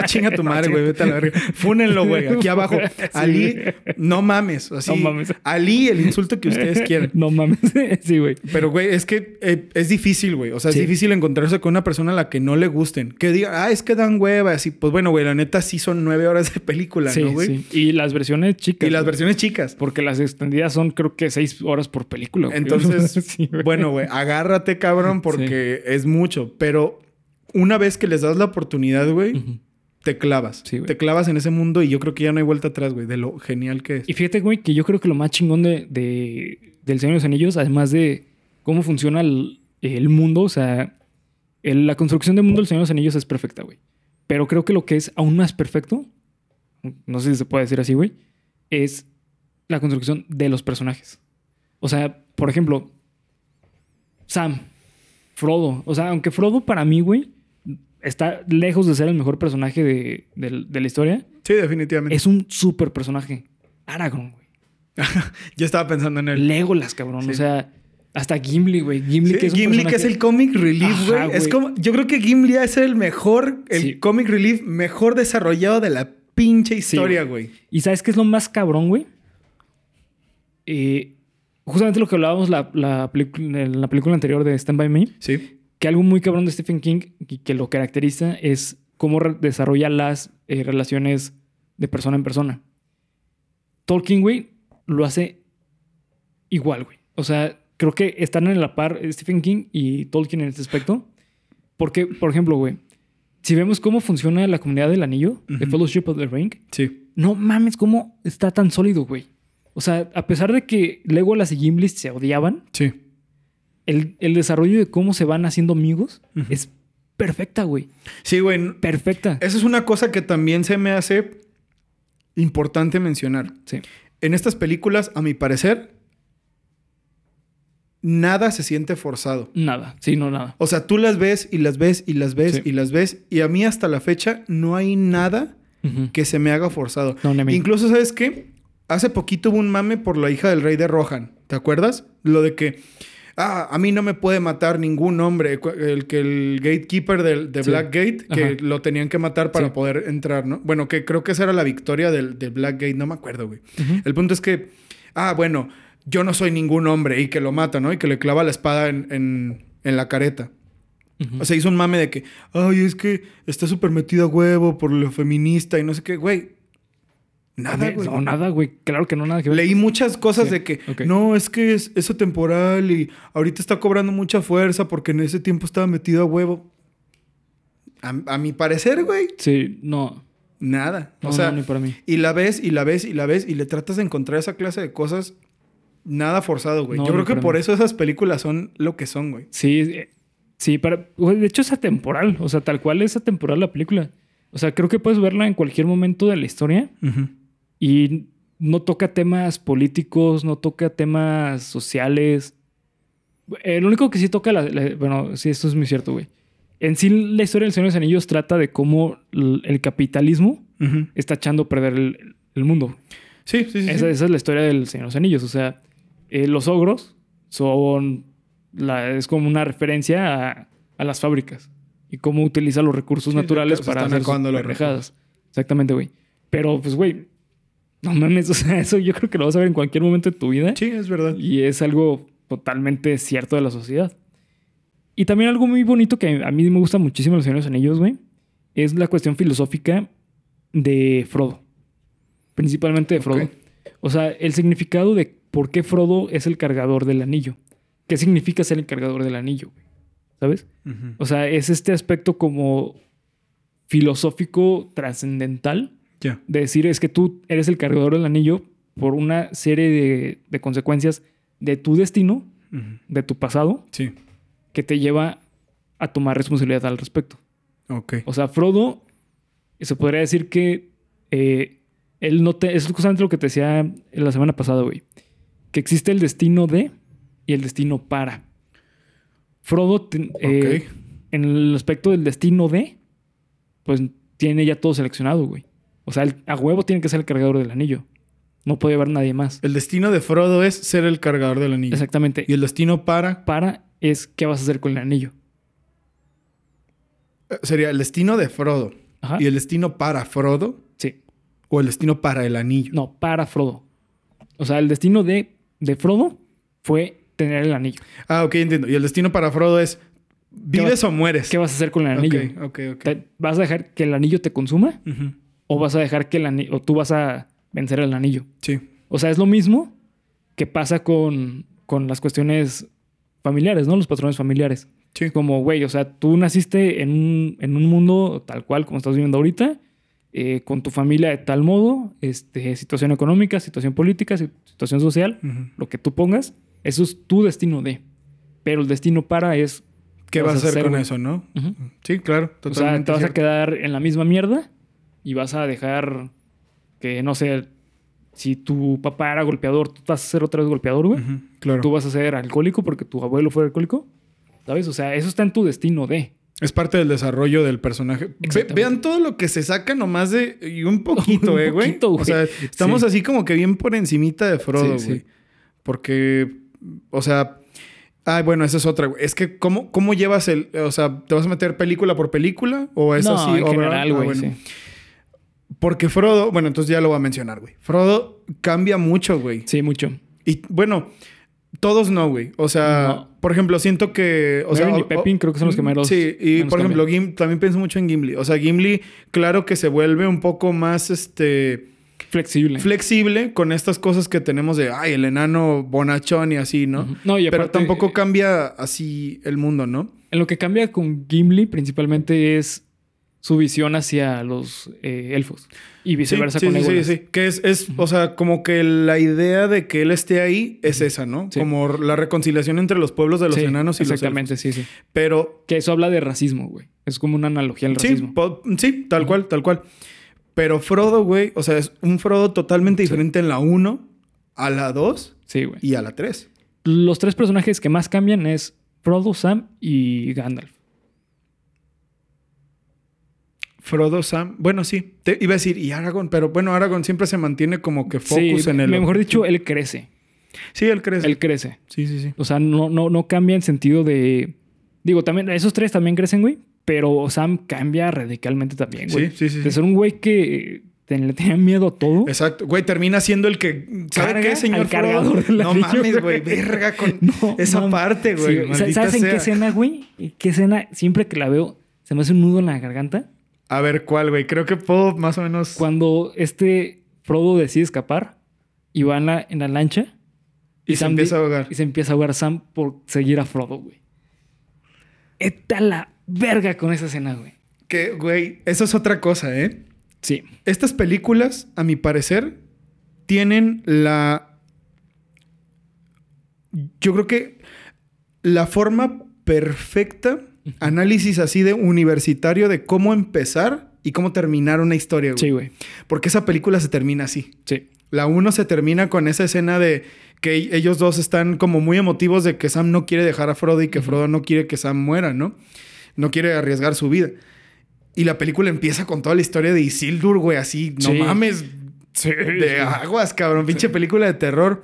chinga tu madre, güey. Vete a la verga. Fúnenlo, güey. Aquí abajo.
Sí.
Ali, no mames. Así,
No mames.
Ali, el insulto que ustedes quieran.
No mames. Sí, güey.
Pero, güey, es que eh, es difícil, güey. O sea, es
Sí.
difícil encontrarse con una persona a la que no le gusten. Que diga, ah, es que dan hueva. Así, pues bueno, güey, la neta sí son nueve horas de película,
Sí,
¿no, güey?
sí. Y las versiones chicas.
Y las
güey.
versiones chicas.
Porque las extendidas son creo que seis horas por película.
Entonces,
Sí, güey.
bueno, güey, agárrate, cabrón, porque es mucho. Pero una vez que les das la oportunidad, güey, te clavas.
Sí, güey.
te clavas en ese mundo y yo creo que ya no hay vuelta atrás, güey, de lo genial que es.
Y fíjate, güey, que yo creo que lo más chingón de, de- del Señor de los Anillos, además de cómo funciona el, el mundo, o sea, el- la construcción del mundo del Señor de los Anillos es perfecta, güey. Pero creo que lo que es aún más perfecto, no sé si se puede decir así, güey, es la construcción de los personajes. O sea, por ejemplo, Sam, Frodo. O sea, aunque Frodo para mí, güey, está lejos de ser el mejor personaje de, de- de la historia,
Sí, definitivamente.
es un súper personaje. Aragorn, güey.
Yo estaba pensando en él.
Legolas, cabrón.
Sí.
O sea, hasta Gimli, güey. Gimli,
Sí,
que es un
Gimli, que es el comic relief, güey. Es como, yo creo que Gimli es el mejor, el
Sí.
comic relief mejor desarrollado de la pinche historia, güey.
¿Y sabes qué es lo más cabrón, güey? Eh, justamente lo que hablábamos la, la en la película anterior de Stand By Me,
Sí.
que algo muy cabrón de Stephen King y que lo caracteriza es cómo desarrolla las eh, relaciones de persona en persona. Tolkien, güey, lo hace igual, güey. O sea, creo que están en la par Stephen King y Tolkien en este aspecto. Porque, por ejemplo, güey, si vemos cómo funciona la comunidad del anillo, de
Ujú.
Fellowship of the Ring,
Sí.
no mames, cómo está tan sólido, güey. O sea, a pesar de que Legolas y Gimli se odiaban,
Sí.
el, el desarrollo de cómo se van haciendo amigos es perfecta, güey.
Sí, güey.
Perfecta.
Esa es una cosa que también se me hace importante mencionar.
Sí.
En estas películas, a mi parecer, nada se siente forzado.
Nada. Sí, no, nada.
O sea, tú las ves y las ves y las ves
Sí.
y las ves. Y a mí hasta la fecha no hay nada que se me haga forzado.
No, mí.
Incluso, ¿sabes qué? Hace poquito hubo un mame por la hija del rey de Rohan. ¿Te acuerdas? Lo de que, ah, a mí no me puede matar ningún hombre. El que el gatekeeper del, de
Sí.
Blackgate, que
Ajá.
lo tenían que matar para
Sí.
poder entrar, ¿no? Bueno, que creo que esa era la victoria del, del Blackgate, no me acuerdo, güey. El punto es que, ah, bueno, yo no soy ningún hombre y que lo mata, ¿no? Y que le clava la espada en, en- en la careta. O sea, hizo un mame de que, ay, es que está súper metido a huevo por lo feminista y no sé qué, güey. Nada, güey.
No, nada, güey. Claro que no, nada que ver.
Leí muchas cosas
Sí,
de que no, es que es eso temporal y ahorita está cobrando mucha fuerza porque en ese tiempo estaba metido a huevo. A, a mi parecer, güey,
Sí, no.
nada.
No,
o sea,
no, ni para mí.
y la ves y la ves y la ves y le tratas de encontrar esa clase de cosas nada forzado, güey.
No,
Yo creo que por
mí.
eso esas películas son lo que son, güey.
Sí, eh, sí, para, güey, de hecho es atemporal. O sea, tal cual es atemporal la película. O sea, creo que puedes verla en cualquier momento de la historia y no toca temas políticos, no toca temas sociales. El único que sí toca, la, la- bueno, sí, esto es muy cierto, güey. En sí, la historia del Señor de los Anillos trata de cómo el capitalismo
Ujú.
está echando a perder el, el mundo.
Sí, sí, sí.
Esa,
sí.
esa es la historia del Señor de los Anillos. O sea, eh, los ogros son. La, es como una referencia a, a las fábricas y cómo utiliza los recursos
Sí,
naturales para hacer
los.
Exactamente, güey. Pero, pues, güey, no mames. O sea, eso yo creo que lo vas a ver en cualquier momento de tu vida.
Sí, es verdad.
Y es algo totalmente cierto de la sociedad. Y también algo muy bonito que a mí me gusta muchísimo los Señores Anillos, güey, es la cuestión filosófica de Frodo. Principalmente de Frodo. O sea, el significado de por qué Frodo es el cargador del anillo. ¿Qué significa ser el cargador del anillo? güey? ¿Sabes? O sea, es este aspecto como filosófico trascendental De decir es que tú eres el cargador del anillo por una serie de, de consecuencias de tu destino, de tu pasado,
Sí.
que te lleva a tomar responsabilidad al respecto.
Ok.
O sea, Frodo, se podría decir que eh, él no te. Es justamente lo que te decía la semana pasada, güey. Que existe el destino de y el destino para. Frodo, te- eh, en el aspecto del destino de, pues tiene ya todo seleccionado, güey. O sea, el- a huevo tiene que ser el cargador del anillo. No puede haber nadie más.
El destino de Frodo es ser el cargador del anillo.
Exactamente.
Y el destino para
Para es qué vas a hacer con el anillo.
eh, sería el destino de Frodo.
Ajá.
Y el destino para Frodo
Sí.
o el destino para el anillo.
No, para Frodo. O sea, el destino de, de Frodo fue tener el anillo.
Ah, ok, entiendo. Y el destino para Frodo es vives
vas-
o mueres.
¿Qué vas a hacer con el anillo?
Ok, ok, ok.
¿Te- ¿Vas a dejar que el anillo te consuma?
Ujú.
¿O vas a dejar que el anillo, o tú vas a vencer el anillo?
Sí.
O sea, es lo mismo que pasa con, con las cuestiones familiares, ¿no? Los patrones familiares.
Sí.
Como, güey, o sea, tú naciste en un, en un mundo tal cual como estás viviendo ahorita, eh, con tu familia de tal modo, este, situación económica, situación política, si- situación social,
Ujú.
lo que tú pongas, eso es tu destino de. Pero el destino para es.
¿Qué vas a hacer con
güey?
eso, no?
Ujú.
Sí, claro.
O sea,
Totalmente.
te vas a
cierto.
quedar en la misma mierda y vas a dejar que, no sé, si tu papá era golpeador, tú vas a ser otra vez golpeador, güey.
Claro.
Tú vas a ser alcohólico porque tu abuelo fue alcohólico. ¿Sabes? O sea, eso está en tu destino de.
Es parte del desarrollo del personaje. Ve- vean todo lo que se saca nomás de... Y un poquito, eh, güey. O sea, estamos
Sí.
así como que bien por encimita de Frodo,
Sí,
güey.
sí.
Porque, o sea... Ay, bueno, esa es otra, güey. Es que, ¿cómo, ¿cómo llevas el... O sea, ¿te vas a meter película por película? ¿O es
no,
así?
en
overall?
general,
Ah,
güey.
bueno. Porque Frodo... Bueno, entonces ya lo voy a mencionar, güey. Frodo cambia mucho, güey.
Sí, mucho.
Y, bueno... Todos no, güey. O sea,
No.
por ejemplo, siento que... O sea,
y
o-
Pepin creo que son los que menos-
Sí, y por ejemplo, Gim- también pienso mucho en Gimli. O sea, Gimli, claro que se vuelve un poco más este
Flexible.
flexible con estas cosas que tenemos de ay, el enano bonachón y así, ¿no?
No, y
Pero
aparte,
tampoco cambia así el mundo, ¿no?
En lo que cambia con Gimli principalmente es su visión hacia los eh, elfos. Y viceversa
sí,
con
sí, sí, sí, Que es, es o sea, como que la idea de que él esté ahí es esa, ¿no?
Sí.
Como la reconciliación entre los pueblos de los
Sí,
enanos y
Exactamente,
los
sí, sí.
elfos. Pero
Que eso habla de racismo, güey. Es como una analogía al
Sí,
racismo.
sí, tal cual, tal cual. Pero Frodo, güey, o sea, es un Frodo totalmente diferente en la 1, a la 2
Sí, güey.
y a la 3.
Los tres personajes que más cambian es Frodo, Sam y Gandalf.
Frodo, Sam, bueno, sí, te iba a decir, y Aragorn, pero bueno, Aragorn siempre se mantiene como que focus
sí,
en el.
Mejor dicho, él crece.
Sí, él crece.
Él crece.
Sí, sí, sí.
O sea, no, no, no cambia en sentido de. Digo, también, esos tres también crecen, güey. Pero Sam cambia radicalmente también, güey.
Sí, sí, sí,
De ser un güey que le tenía miedo a todo.
Exacto. Güey, termina siendo el que. ¿Sabe qué, señor
al cargador del
No mames,
güey.
Verga con
No,
esa
mames.
parte, güey.
Sí, ¿Sabes en qué escena, güey? ¿Qué escena? Siempre que la veo, se me hace un nudo en la garganta.
A ver, ¿cuál, güey? Creo que puedo más o menos.
Cuando este Frodo decide escapar y va en la, en la lancha.
Y, se
Sam
empieza a ahogar.
Y se empieza a ahogar Sam por seguir a Frodo, güey. Está la verga con esa escena, güey.
Que, güey, eso es otra cosa, ¿eh?
Sí.
Estas películas, a mi parecer, tienen la. Yo creo que la forma perfecta, análisis así de universitario de cómo empezar y cómo terminar una historia, güey.
Sí, güey.
Porque esa película se termina así.
Sí.
La 1 se termina con esa escena de que ellos dos están como muy emotivos de que Sam no quiere dejar a Frodo y que Frodo no quiere que Sam muera, ¿no? No quiere arriesgar su vida. Y la película empieza con toda la historia de Isildur, güey, así, no
Sí.
mames, de aguas, cabrón, pinche película de terror.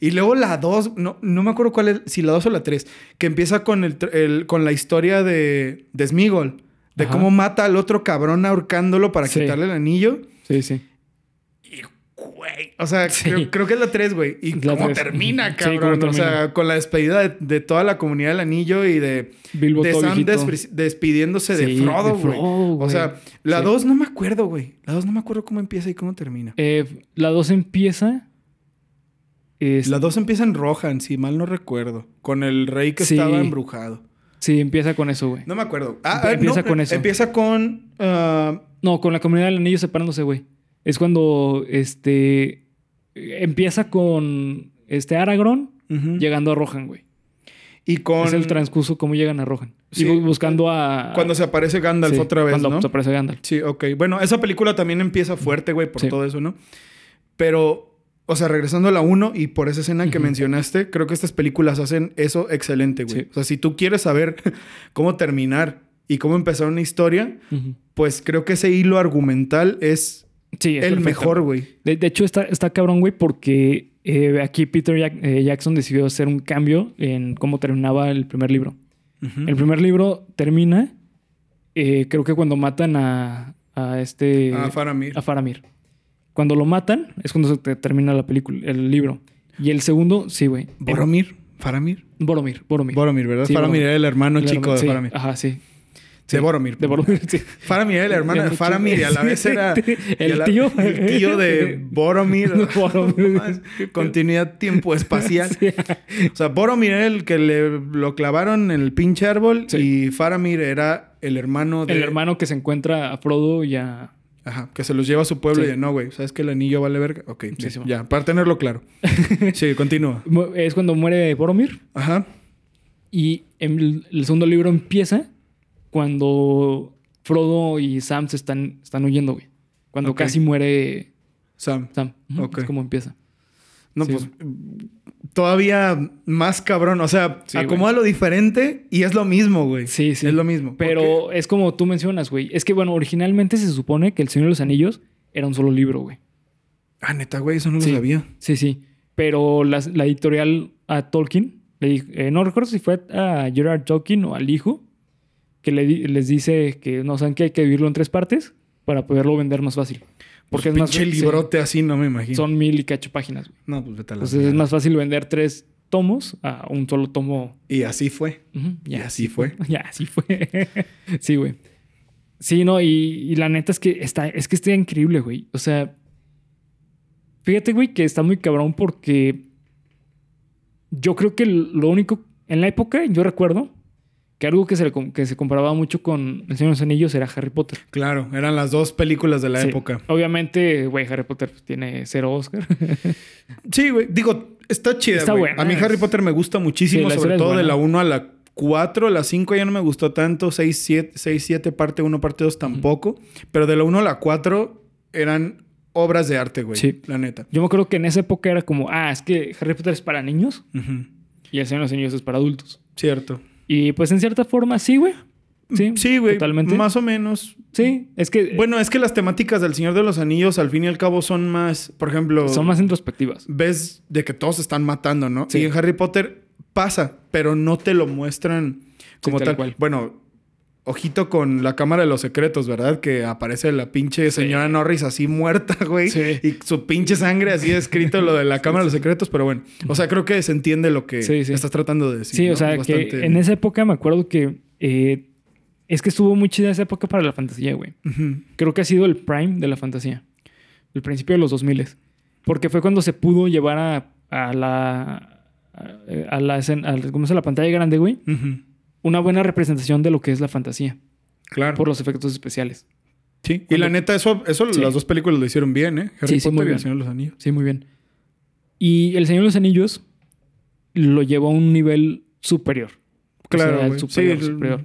Y luego la 2, no, no me acuerdo cuál es, si la 2 o la 3, que empieza con, el, el- con la historia de, de Smigol, de
Ajá.
cómo mata al otro cabrón ahorcándolo para
Sí.
quitarle el anillo.
Sí, sí.
Güey, o sea,
Sí.
creo, creo que es la 3, güey. Y
La
cómo
tres.
termina,
Sí,
cabrón. O sea, con la despedida de, de toda la comunidad del anillo y de,
Bilbo
de
todo
Sam despidiéndose de Frodo, güey. O sea, la
Sí.
2 no me acuerdo, güey. La 2 no me acuerdo cómo empieza y cómo termina.
Eh, la 2 empieza. es-
La 2 empieza en Rohan, si mal no recuerdo. Con el rey que
Sí.
estaba embrujado.
Sí, empieza con eso, güey.
No me acuerdo. Ah, ah,
empieza
no,
con eso.
Empieza con... ah,
No, con la comunidad del anillo separándose, güey. Es cuando este. Empieza con este Aragorn llegando a Rohan, güey.
Y con...
Es el transcurso cómo llegan a Rohan.
Sí.
Y bu- buscando a.
Cuando se aparece Gandalf
Sí,
otra vez,
Cuando
¿no?
se aparece Gandalf.
Sí, ok. Bueno, esa película también empieza fuerte, güey, por
Sí.
todo eso, ¿no? Pero, o sea, regresando a la 1 y por esa escena que mencionaste, creo que estas películas hacen eso excelente, güey. O sea, si tú quieres saber cómo terminar y cómo empezar una historia, pues creo que ese hilo argumental es,
Sí, es
el
perfecto.
mejor, güey.
De, de hecho, está, está cabrón, güey, porque eh, aquí Peter Jack- eh, Jackson decidió hacer un cambio en cómo terminaba el primer libro. El primer libro termina, eh, creo que cuando matan a, a este...
Ah, Faramir.
a Faramir. Cuando lo matan es cuando se te- termina la película, el libro. Y el segundo, sí, güey.
Boromir. Faramir.
Boromir, Boromir.
Boromir, ¿verdad?
Sí,
Faramir
Boromir.
era el hermano
El
chico
hermano-
de
sí,
Faramir.
Ajá, sí.
De Boromir.
De Boromir, sí.
Faramir el hermano de
Ya,
Faramir y a la vez era...
El
la-
tío.
El tío de Boromir.
Boromir.
Continuidad tiempo espacial.
Sí.
O sea, Boromir era el que le, lo clavaron en el pinche árbol
Sí.
y Faramir era el hermano de...
El hermano que se encuentra a Frodo y a...
Ajá, que se los lleva a su pueblo
Sí.
y no, güey, ¿sabes que el anillo vale verga? Ok,
Sí,
sí,
sí,
ya, para tenerlo claro. sí, continúa.
Es cuando muere Boromir.
Ajá.
Y en el segundo libro empieza cuando Frodo y Sam se están, están huyendo, güey. Cuando casi muere
Sam.
Sam. Ujú,
Ok.
Es como empieza.
No,
Sí.
pues todavía más cabrón. O sea,
Sí,
acomoda lo diferente y es lo mismo, güey.
Sí, sí.
Es lo mismo.
Pero es como tú mencionas, güey. Es que, bueno, originalmente se supone que El Señor de los Anillos era un solo libro, güey.
Ah, neta, güey, eso no lo
Sí.
sabía.
Sí, sí. Pero la, editorial a Tolkien, le dijo- eh, no recuerdo si fue a Gerard Tolkien o al hijo, que le les dice que no saben que hay que dividirlo en tres partes para poderlo vender más fácil. Porque es más
pinche
sí,
librote así, no me imagino.
son mil y cacho páginas. güey.
No, pues vete a la
Entonces es más fácil vender tres tomos a un solo tomo.
Y así fue.
Ujú,
Y así fue.
Ya, así fue. sí, güey. Sí, no, y, y la neta es que está, es que está increíble, güey. O sea, fíjate, güey, que está muy cabrón porque yo creo que lo único, en la época, yo recuerdo que algo que se, le que se comparaba mucho con El Señor de los Anillos era Harry Potter.
Claro, eran las dos películas de la
Sí.
época.
Obviamente, güey, Harry Potter pues, tiene cero Oscar.
Sí, güey. Digo, está chida,
Está buena,
A mí
es-
Harry Potter me gusta muchísimo,
Sí,
sobre todo de la 1 a la 4. La 5 ya no me gustó tanto. 6, 7, 6, 7 parte 1, parte 2 tampoco. Pero de la 1 a la 4 eran obras de arte, güey.
Sí.
La neta.
Yo me acuerdo que en esa época era como, ah, es que Harry Potter es para niños y El Señor de los Anillos es para adultos.
Cierto.
Y pues en cierta forma sí, güey. Sí,
Sí, güey.
Totalmente.
Más o menos.
Sí, es que
Bueno, es que las temáticas del Señor de los Anillos, al fin y al cabo, son más. Por ejemplo.
son más introspectivas.
ves de que todos se están matando, ¿no?
Sí.
Y en Harry Potter pasa, pero no te lo muestran como
tal
tal.
cual.
Bueno, ojito con la Cámara de los Secretos, ¿verdad? Que aparece la pinche señora Norris así muerta, güey.
Sí.
Y su pinche sangre así escrito lo de la Cámara de los Secretos, pero bueno. O sea, creo que se entiende lo que
Sí,
estás tratando de decir.
Sí,
¿no?
o sea,
Bastante-
que en esa época me acuerdo que eh, es que estuvo muy chida esa época para la fantasía, güey. Creo que ha sido el prime de la fantasía. El principio de los 2000. Porque fue cuando se pudo llevar a, a la. A, a la escena. a- ¿Cómo se la pantalla grande, güey?
Ujú.
Una buena representación de lo que es la fantasía.
Claro.
Por los efectos especiales.
Sí. Y la neta, eso, eso
Sí.
las dos películas lo hicieron bien, ¿eh? Harry
Sí, sí,
Potter
muy
y
bien.
El Señor de los Anillos.
Sí, muy bien. Y El Señor de los Anillos lo llevó a un nivel superior.
Claro,
O sea, el
güey.
superior,
Sí, el-
superior.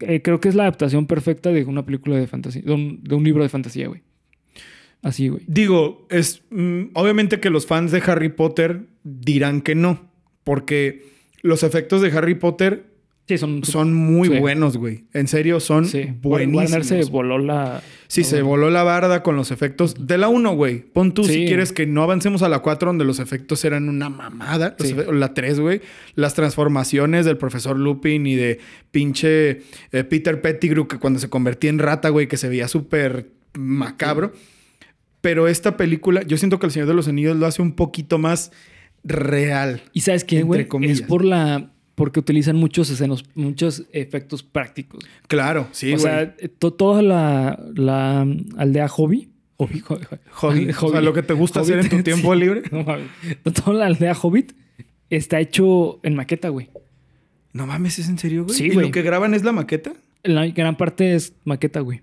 Eh, creo que es la adaptación perfecta de una película de fantasía, de un, de un libro de fantasía, güey. Así, güey.
Digo, es mm, obviamente que los fans de Harry Potter dirán que no, porque los efectos de Harry Potter
Sí, son...
son muy
Sí.
buenos, güey. En serio, son
sí.
buenísimos.
Warner se voló la...
Sí, se voló la barda con los efectos de la 1, güey. Pon tú si quieres que no avancemos a la 4, donde los efectos eran una mamada. La 3, güey. Las transformaciones del profesor Lupin y de pinche eh, Peter Pettigrew, que cuando se convertía en rata, güey, que se veía súper macabro. Pero esta película, yo siento que El Señor de los Anillos lo hace un poquito más real.
¿Y sabes qué, güey? Es por la... Porque utilizan muchos escenos, muchos efectos prácticos.
Claro, sí,
o
güey.
sea, eh, to- toda la, la um, aldea Hobby... Hobby, Hobby,
Hobby. O sea, lo que te gusta hacer en tu tiempo
sí.
libre.
No mames. Toda la aldea Hobbit está hecho en maqueta, güey.
No mames, ¿es en serio, güey?
Sí,
¿Y
güey.
lo que graban es la maqueta?
La gran parte es maqueta, güey.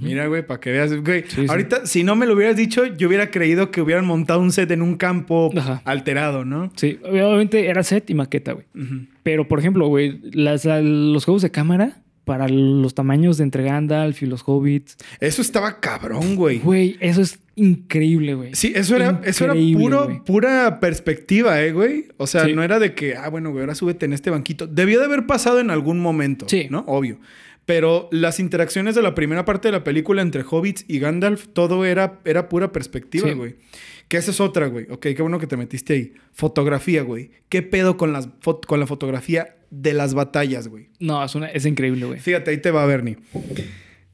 Mira, güey, para que veas, güey.
Sí, sí.
Ahorita, si no me lo hubieras dicho, yo hubiera creído que hubieran montado un set en un campo
Ajá.
alterado, ¿no?
Sí, obviamente era set y maqueta, güey. Pero, por ejemplo, güey, las- la- los juegos de cámara para los tamaños de entre Gandalf y los hobbits.
Eso estaba cabrón, güey.
Güey, eso es increíble, güey.
Sí, eso era, eso era puro, pura perspectiva, ¿eh, güey? O sea,
Sí.
no era de que, ah, bueno, güey, ahora súbete en este banquito. Debió de haber pasado en algún momento,
Sí.
¿no? Obvio. Pero las interacciones de la primera parte de la película entre Hobbits y Gandalf, todo era, era pura perspectiva,
Sí.
güey. Que esa es otra, güey. Ok, qué bueno que te metiste ahí. Fotografía, güey. ¿Qué pedo con, las con la fotografía de las batallas, güey?
No, es, una- es increíble, güey.
Fíjate, ahí te va, Bernie.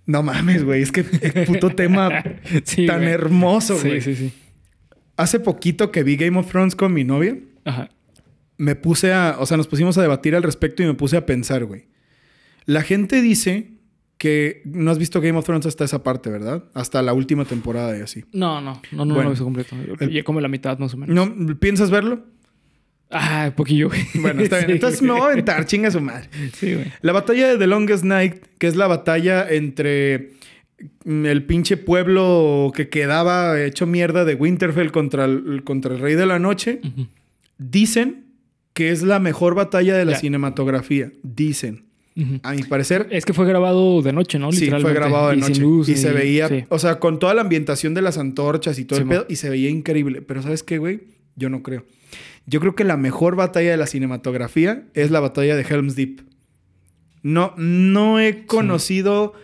No mames, güey. Es que el puto tema
Sí,
tan
güey.
hermoso,
Sí,
güey.
sí, sí.
Hace poquito que vi Game of Thrones con mi novia,
Ajá.
me puse a... O sea, nos pusimos a debatir al respecto y me puse a pensar, güey. La gente dice que no has visto Game of Thrones hasta esa parte, ¿verdad? Hasta la última temporada y así.
No, no, no, no,
Bueno.
no lo hice completo.
El-
Ya como la mitad más o menos.
¿No? ¿Piensas verlo?
Ah, poquillo, güey.
Bueno, está bien.
Sí,
Entonces me voy a aventar, chinga su madre.
Sí, güey.
La batalla de The Longest Night, que es la batalla entre mm, el pinche pueblo que quedaba hecho mierda de Winterfell contra el, contra el Rey de la Noche, dicen que es la mejor batalla de la cinematografía. Dicen.
Ujú.
A mi parecer,
Es que fue grabado de noche, ¿no?
sí, fue grabado de
Y sin
noche.
luz
y se veía,
sí.
o sea, con toda la ambientación de las antorchas y todo el
Simón.
pedo, y se veía increíble. Pero ¿sabes qué, güey? Yo no creo. Yo creo que la mejor batalla de la cinematografía es la batalla de Helm's Deep. No, no he conocido,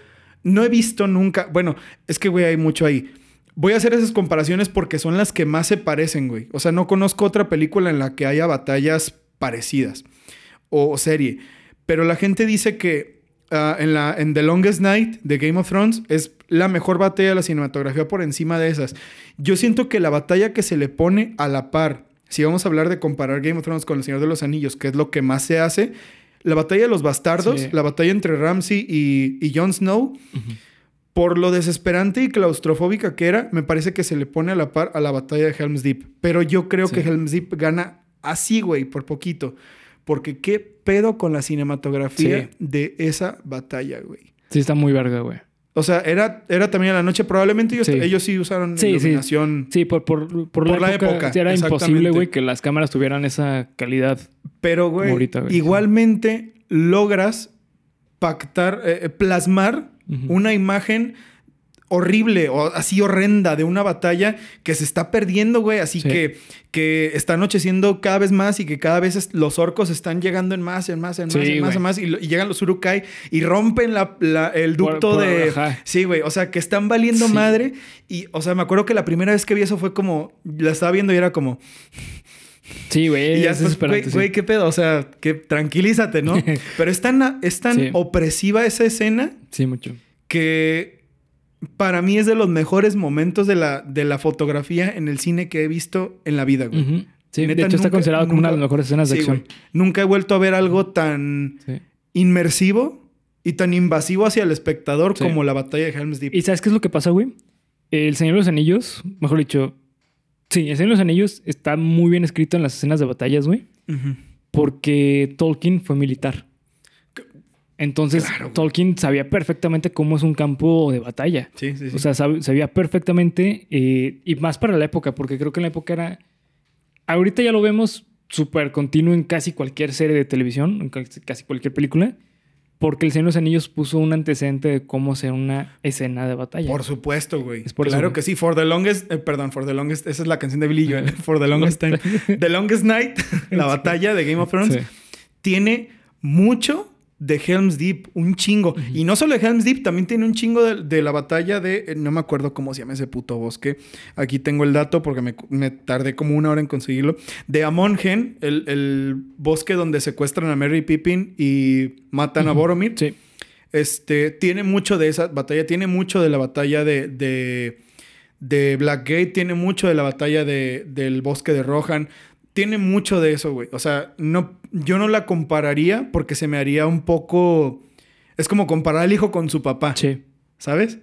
no he visto nunca. Bueno, es que, güey, hay mucho ahí. Voy a hacer esas comparaciones porque son las que más se parecen, güey. O sea, no conozco otra película en la que haya batallas parecidas o serie. Pero la gente dice que ah, en, la, en The Longest Night de Game of Thrones es la mejor batalla de la cinematografía por encima de esas. Yo siento que la batalla que se le pone a la par, si vamos a hablar de comparar Game of Thrones con El Señor de los Anillos, que es lo que más se hace, la batalla de los bastardos,
Sí.
la batalla entre Ramsay y, y Jon Snow, por lo desesperante y claustrofóbica que era, me parece que se le pone a la par a la batalla de Helm's Deep. Pero yo creo
Sí.
que Helm's Deep gana así, güey, por poquito. Porque qué pedo con la cinematografía
Sí.
de esa batalla, güey.
Sí, está muy verga, güey.
O sea, era, era también a la noche. Probablemente ellos
Sí.
ellos sí usaron
Sí, sí.
iluminación.
Sí, por, por, por,
Por la
la época,
época,
sí, era imposible, güey, que las cámaras tuvieran esa calidad.
Pero, güey, igualmente logras pactar, eh, eh, plasmar una imagen horrible o así horrenda de una batalla que se está perdiendo, güey. Así
Sí.
que, que está anocheciendo cada vez más y que cada vez los orcos están llegando en más, en más, en más,
Sí,
en más,
güey.
en más. Y, llegan los urukai y rompen la- la- el ducto
por-
de...
ajá.
Sí, güey. O sea, que están valiendo
Sí.
madre. Y, o sea, me acuerdo que la primera vez que vi eso fue como... La estaba viendo y era como...
Sí, güey.
Y ya
es
güey,
desesperante, sí.
güey, qué pedo. O sea, que tranquilízate, ¿no? Pero es tan, es tan
Sí.
opresiva esa escena
Sí, mucho.
que para mí es de los mejores momentos de la, de la fotografía en el cine que he visto en la vida, güey.
Sí,
Neta,
de hecho está considerado como una de las mejores escenas de
Sí,
acción.
güey. Nunca he vuelto a ver algo tan
Sí.
inmersivo y tan invasivo hacia el espectador
Sí.
como la batalla de Helm's Deep.
¿Y sabes qué es lo que pasa, güey? El Señor de los Anillos, mejor dicho, sí, El Señor de los Anillos está muy bien escrito en las escenas de batallas, güey, porque Tolkien fue militar. Entonces,
Claro.
Tolkien sabía perfectamente cómo es un campo de batalla.
Sí, sí, sí.
O sea, sab- sabía perfectamente, eh, y más para la época, porque creo que en la época era... Ahorita ya lo vemos súper continuo en casi cualquier serie de televisión, en casi cualquier película, porque El Señor de los Anillos puso un antecedente de cómo hacer una escena de batalla.
Por supuesto, güey.
Es por eso,
claro que sí. For the longest, eh, perdón, for the longest, esa es la canción de Billy Joel. For the longest time. The longest night, la batalla de Game of Thrones, tiene mucho de Helm's Deep, un chingo. Y no solo de Helm's Deep, también tiene un chingo de, de la batalla de, eh, no me acuerdo cómo se llama ese puto bosque. Aquí tengo el dato porque me, me tardé como una hora en conseguirlo. De Amongen, el, el bosque donde secuestran a Merry Pippin y matan a. Boromir.
Sí.
Este, tiene mucho de esa batalla, tiene mucho de la batalla de, de, de Blackgate, tiene mucho de la batalla de, del bosque de Rohan, tiene mucho de eso, güey. O sea, no, yo no la compararía porque se me haría un poco... Es como comparar al hijo con su papá,
Sí.
¿sabes?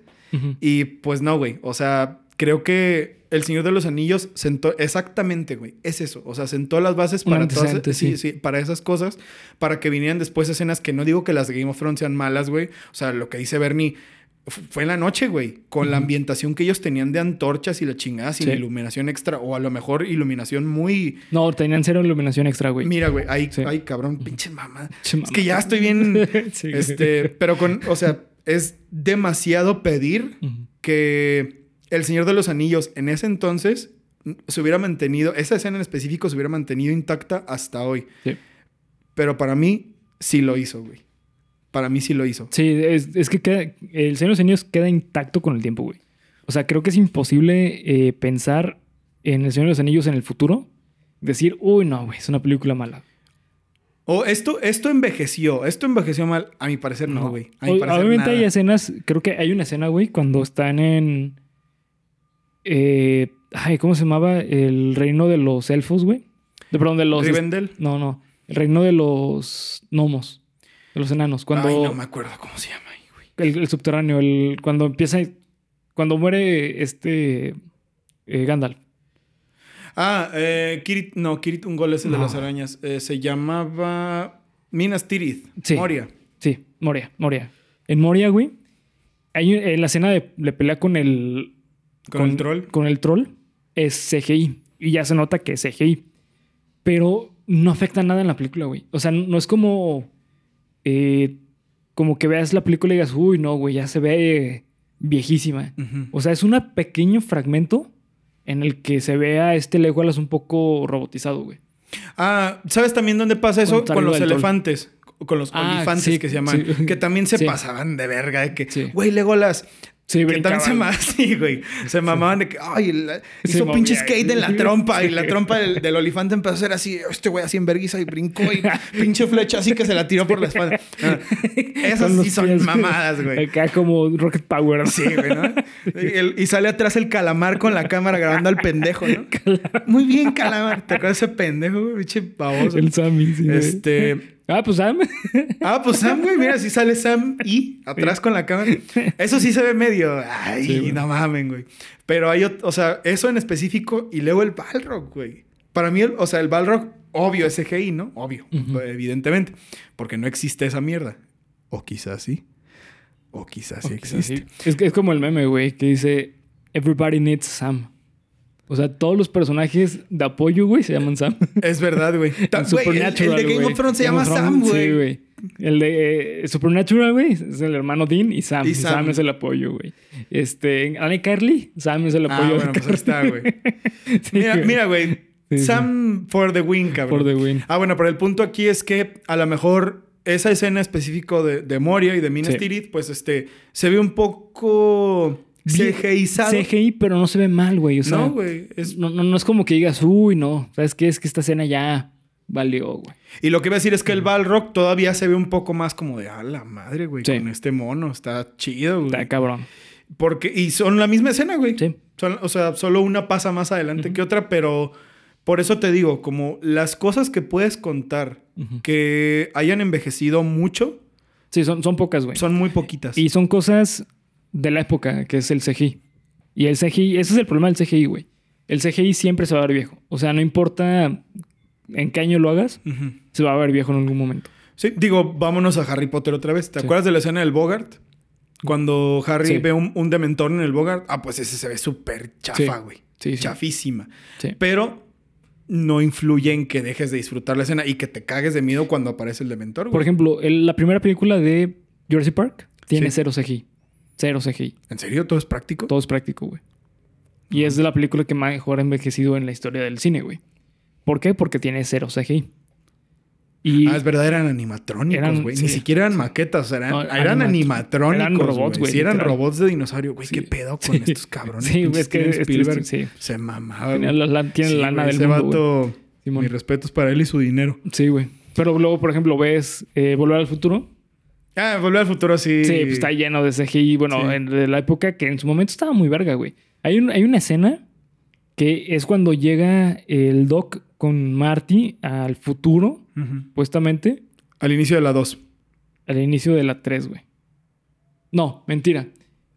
Y pues no, güey. O sea, creo que El Señor de los Anillos sentó exactamente, güey. Es eso. O sea, sentó las bases para todas,
antecedente,
sí,
sí.
sí, para esas cosas, para que vinieran después escenas que no digo que las de Game of Thrones sean malas, güey. O sea, lo que dice Bernie fue en la noche, güey, con la ambientación que ellos tenían de antorchas y la chingada sin
Sí.
iluminación extra o a lo mejor iluminación muy
No, tenían cero iluminación extra, güey.
Mira, güey, ahí,
Sí.
ay, cabrón, pinche mamá. Es que ya estoy bien
Sí.
este, pero con, o sea, es demasiado pedir que El Señor de los Anillos en ese entonces se hubiera mantenido, esa escena en específico se hubiera mantenido intacta hasta hoy.
Sí.
Pero para mí sí lo hizo, güey. Para mí sí lo hizo.
Sí, es, es que queda- el Señor de los Anillos queda intacto con el tiempo, güey. O sea, creo que es imposible eh, pensar en el Señor de los Anillos en el futuro. Decir, uy, no, güey, es una película mala.
O esto, esto envejeció, esto envejeció mal. A mi parecer no, güey. A mi
O-
parecer
Obviamente
nada.
hay escenas, creo que hay una escena, güey, cuando están en... eh, ay, ¿cómo se llamaba? El reino de los elfos, güey. De, perdón, de los...
Rivendell.
No, no. El reino de los gnomos. De los enanos. Cuando...
Ay, no me acuerdo cómo se llama ahí, güey.
el, el subterráneo, el, cuando empieza... Cuando muere este... eh, Gandalf.
Ah, eh, Kirit, no, Kirit Ungol es el de las arañas. Eh, se llamaba Minas Tirith.
Sí.
Moria.
Sí, Moria, Moria. En Moria, güey, hay en la escena de, de pelea con el...
Con el troll.
Con el troll es CGI. Y ya se nota que es CGI. Pero no afecta nada en la película, güey. O sea, no es como... eh, como que veas la película y digas, uy, no, güey, ya se ve viejísima. O sea, es un pequeño fragmento en el que se ve a este Legolas un poco robotizado, güey.
Ah, ¿sabes también dónde pasa eso?
Con
los elefantes. Con los
Ah,
olifantes
sí,
que se llaman.
sí.
Que también se
Sí.
pasaban de verga. De que, güey, Legolas.
Sí,
que también se
brincaban.
ma- sí, güey. Se mamaban de que, ay, la- hizo pinche
movía.
skate en la trompa. Y la trompa del, del olifante empezó a ser así. Este güey así en verguiza y brincó. Y pinche flecha así que se la tiró por la espalda. Ah, Esas sí son
pies,
mamadas, güey.
Acá como Rocket Power.
Sí, güey, ¿no? Y, el- y sale atrás el calamar con la cámara grabando al pendejo, ¿no? Muy bien, calamar. ¿Te acuerdas de ese pendejo, güey? Pinche baboso.
El Sammy, sí.
Este.
Ah, pues Sam.
Ah, pues Sam, güey. Mira, sí sale Sam y atrás con la cámara. Eso sí se ve medio. Ay,
Sí,
no mamen, güey. Pero hay, ot- o sea, eso en específico y luego el Balrog, güey. Para mí, el- o sea, el Balrog, obvio, es CGI, ¿no? Obvio, evidentemente. Porque no existe esa mierda. O quizás sí. O quizás sí existe.
Es, que es como el meme, güey, que dice Everybody needs Sam. O sea, todos los personajes de apoyo, güey, se llaman Sam.
Es verdad, güey. Güey, el, el
Supernatural,
de Game of Thrones se
Game
llama
Thrones,
Sam,
Sí,
güey.
güey. El de eh, Supernatural, güey, es el hermano Dean y Sam.
Y
Sam.
Sam.
es el apoyo, güey. Este, Anna y Carly, Sam es el
Ah,
apoyo. de
bueno, pues está, güey.
Sí,
Mira,
güey.
mira, güey.
Sí, sí.
Sam for the win, cabrón.
For the win.
Ah, bueno, pero el punto aquí es que a lo mejor esa escena específico de, de Moria y de Minas
Sí.
Tirith, pues este, se ve un poco CGIzado.
CGI, pero no se ve mal, güey. O sea,
no, güey. es-
no, no, no es como que digas, uy, no. ¿Sabes qué? Es que esta escena ya valió, güey.
Y lo que iba a decir es que el Balrog todavía se ve un poco más como de, a la madre, güey,
Sí.
con este mono. Está chido, güey.
Está cabrón.
Porque, y son la misma escena, güey.
Sí.
Son- o sea, solo una pasa más adelante que otra, pero por eso te digo, como las cosas que puedes contar que hayan envejecido mucho,
Sí, son, son pocas, güey.
son muy poquitas.
Y son cosas de la época, que es el CGI. Y el CGI, ese es el problema del CGI, güey. El CGI siempre se va a ver viejo. O sea, no importa en qué año lo hagas, se va a ver viejo en algún momento.
Sí, digo, vámonos a Harry Potter otra vez. ¿Te
Sí.
acuerdas de la escena del Bogart? Cuando Harry
Sí.
ve un, un dementor en el Bogart. Ah, pues ese se ve súper chafa, güey.
Sí.
Chafísima.
Sí.
Pero no influye en que dejes de disfrutar la escena y que te cagues de miedo cuando aparece el dementor, güey.
Por ejemplo, el- la primera película de Jurassic Park tiene cero CGI. Cero CGI.
¿En serio? ¿Todo es práctico?
Todo es práctico, güey. Y es de la película que mejor ha envejecido en la historia del cine, güey. ¿Por qué? Porque tiene cero CGI. Y
Ah, es verdad, eran animatrónicos, güey.
sí,
Ni siquiera eran maquetas, eran,
No,
eran
animat-
animatrónicos.
eran robots, güey,
Sí, eran
literal.
robots de dinosaurio, güey.
Sí.
¿Qué pedo con
Sí.
estos cabrones?
Sí, güey, es que este-
Spielberg
sí.
se mamaba. Güey.
la, tiene lana del
ese
mundo,
vato, mis respetos para él y su dinero.
Sí, güey. Pero luego, por ejemplo, ves eh, Volver al Futuro.
Ah, Volver al Futuro sí.
Sí, pues está lleno de CGI. Bueno,
Sí.
en, de la época que en su momento estaba muy verga, güey. Hay, un- hay una escena que es cuando llega el Doc con Marty al futuro, supuestamente,
Al inicio de la 2.
al inicio de la 3, güey. No, mentira.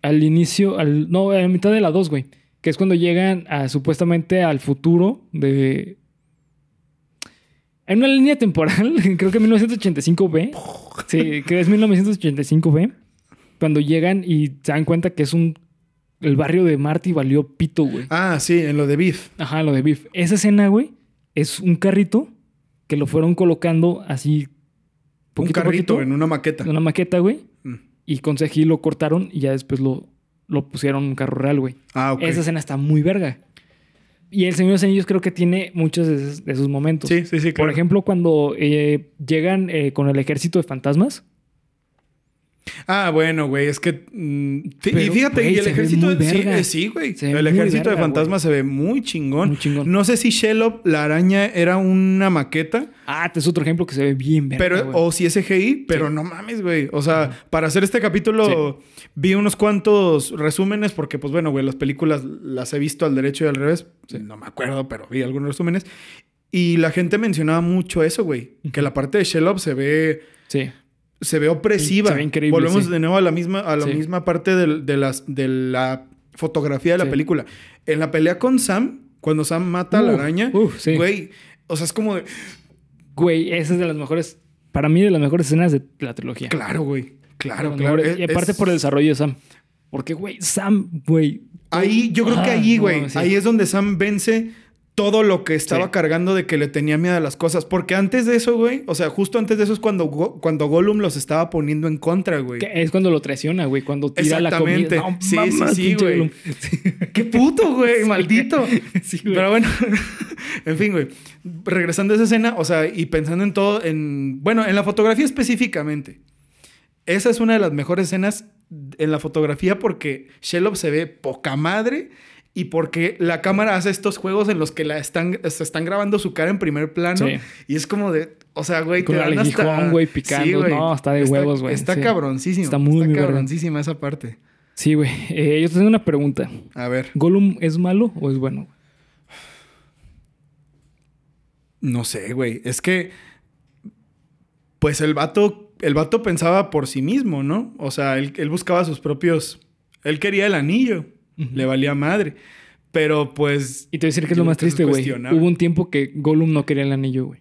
Al inicio, al, no, a la mitad de la 2, güey. Que es cuando llegan a, supuestamente al futuro de... Hay una línea temporal, creo que 1985B. Sí, que es 1985B. Cuando llegan y se dan cuenta que es un... El barrio de Marty valió pito, güey.
Ah, sí, en lo de Beef.
Ajá, lo de Beef. Esa escena, güey, es un carrito que lo fueron colocando así...
Un
poquito
carrito
poquito,
en una maqueta.
en una maqueta, güey.
Mm.
Y con CGI lo cortaron y ya después lo, lo pusieron en un carro real, güey.
Ah, ok.
Esa escena está muy verga. Y El Señor de los Anillos creo que tiene muchos de esos, de esos momentos.
Sí, sí, sí,
Por
claro.
ejemplo, cuando eh, llegan eh, con el ejército de fantasmas.
Ah, bueno, güey, es que... mm, y fíjate,
güey,
el
ve
ejército... sí,
verga.
eh, sí, güey.
Ve
El ejército de fantasmas se ve muy chingón.
Muy chingón.
No sé si Shelob, la araña, era una maqueta,
Ah, este es otro ejemplo que se ve bien verga,
pero,
güey.
o si es CGI, pero no mames, güey. O sea, para hacer este capítulo vi unos cuantos resúmenes, porque, pues bueno, güey, las películas las he visto al derecho y al revés. No me acuerdo, pero vi algunos resúmenes. Y la gente mencionaba mucho eso, güey. Que la parte de Shelob se ve...
Sí.
Se ve opresiva.
Se ve increíble,
Volvemos
sí.
de nuevo a la misma, a la
Sí.
misma parte de, las, de la fotografía de la
Sí.
película. En la pelea con Sam, cuando Sam mata a la araña, güey, o sea, es como de,
Güey, esa es de las mejores... Para mí, de las mejores escenas de la trilogía.
claro, güey, claro, claro. Es-
y aparte
es-
por el desarrollo de Sam. Porque, güey, Sam, güey...
Ahí, yo creo que
Ah,
ahí, güey, ahí es donde Sam vence todo lo que estaba
Sí.
cargando de que le tenía miedo a las cosas. Porque antes de eso, güey, o sea, justo antes de eso es cuando, Go- cuando Gollum los estaba poniendo en contra, güey.
Es cuando lo traiciona, güey. Cuando tira la comida. No,
Sí, sí, sí, güey. ¡Qué puto, güey! ¡Maldito!
Sí, güey.
Pero bueno, en fin, güey. Regresando a esa escena, o sea, y pensando en todo, en. Bueno, en la fotografía específicamente. Esa es una de las mejores escenas en la fotografía porque Shelob se ve poca madre y porque la cámara hace estos juegos en los que la están, se están grabando su cara en primer plano.
Sí.
Y es como de. O sea, güey,
Con
te dan
el
hasta...
güey, picando.
güey.
No, está de huevos, güey.
Está
Sí.
cabroncísimo.
Está muy, muy verga.
cabroncísima esa parte.
Sí, güey. Eh, yo te tengo una pregunta.
A ver.
¿Gollum es malo o es bueno?
No sé, güey. Es que. Pues el vato. El vato pensaba por sí mismo, ¿no? O sea, él, él buscaba sus propios. Él quería el anillo. Le valía madre. Pero pues.
Y te voy a decir que es lo más triste, güey. Hubo un tiempo que Gollum no quería el anillo, güey.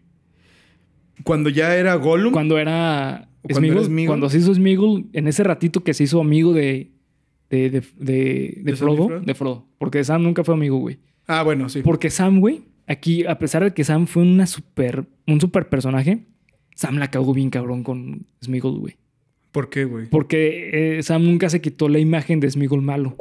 Cuando ya era Gollum.
Cuando era
Cuando
Smeagol,
era Smeagol.
cuando se hizo Smeagol, en ese ratito que se hizo amigo de... De, de, de, de
¿De Sam y
Frodo,
Frodo?
de Frodo. Porque Sam nunca fue amigo, güey.
Ah, bueno, sí.
Porque Sam, güey, aquí, a pesar de que Sam fue una super, un super personaje, Sam la cagó bien cabrón con Smeagol, güey.
¿Por qué, güey?
Porque eh, Sam nunca se quitó la imagen de Smeagol malo.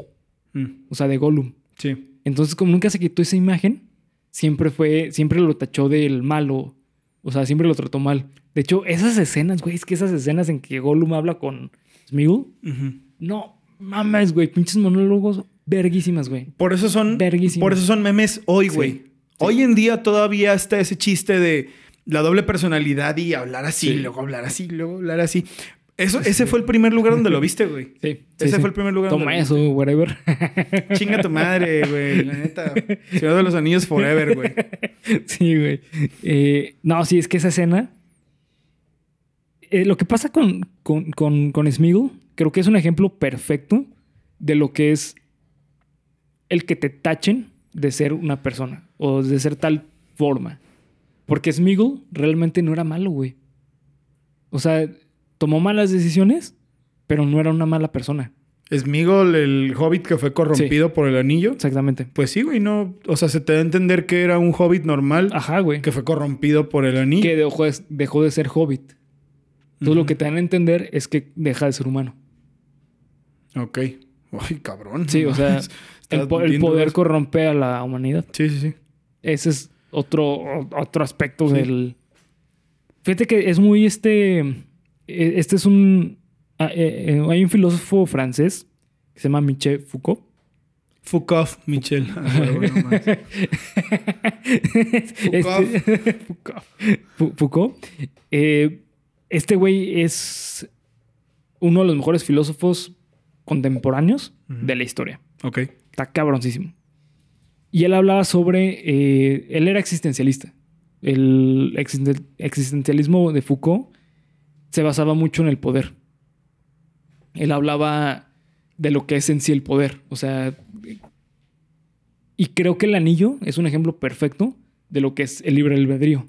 Mm,
O sea, de Gollum.
sí.
Entonces, como nunca se quitó esa imagen, siempre fue, siempre lo tachó del malo. O sea, siempre lo trató mal. De hecho, esas escenas, güey, es que esas escenas en que Gollum habla con Smeagol,
Ujú.
no mames, güey, pinches monólogos verguísimas, güey.
Por eso son.
Verguísima.
Por eso son memes hoy,
Sí,
güey.
sí.
Hoy en día todavía está ese chiste de la doble personalidad y hablar así,
Sí.
luego hablar así, luego hablar así. Eso, ese fue el primer lugar donde lo viste, güey.
Sí.
Ese
sí,
fue el primer lugar
Toma
donde lo
eso, whatever.
Chinga tu madre, güey. La neta. Señor de los Anillos Forever, güey.
sí, güey. Eh, no, sí, es que esa escena. eh, lo que pasa con, con, con, con Smeagol, creo que es un ejemplo perfecto de lo que es el que te tachen de ser una persona o de ser tal forma. Porque Smeagol realmente no era malo, güey. O sea, tomó malas decisiones, pero no era una mala persona.
Smigol, el hobbit que fue corrompido por el anillo.
Exactamente.
Pues sí, güey, no. O sea, se te da a entender que era un hobbit normal
Ajá, güey.
que fue corrompido por el anillo.
Que dejó de, dejó de ser hobbit. Entonces lo que te dan a entender es que deja de ser humano.
Ok. Ay, cabrón.
Sí, o sea, el, poder
eso.
corrompe a la humanidad.
Sí, sí, sí.
Ese es otro, otro aspecto
Sí.
del. Fíjate que es muy este. Eh, Este es un. ah, eh, eh, hay un filósofo francés que se llama Michel Foucault.
Fuck off, Michelle.
Foucault. Fu- Foucault. Este güey es uno de los mejores filósofos contemporáneos de la historia.
ok.
Está cabroncísimo. Y él hablaba sobre. eh, él era existencialista. El existen- existencialismo de Foucault se basaba mucho en el poder. Él hablaba de lo que es en sí el poder. O sea. Y creo que el anillo es un ejemplo perfecto de lo que es el libre albedrío.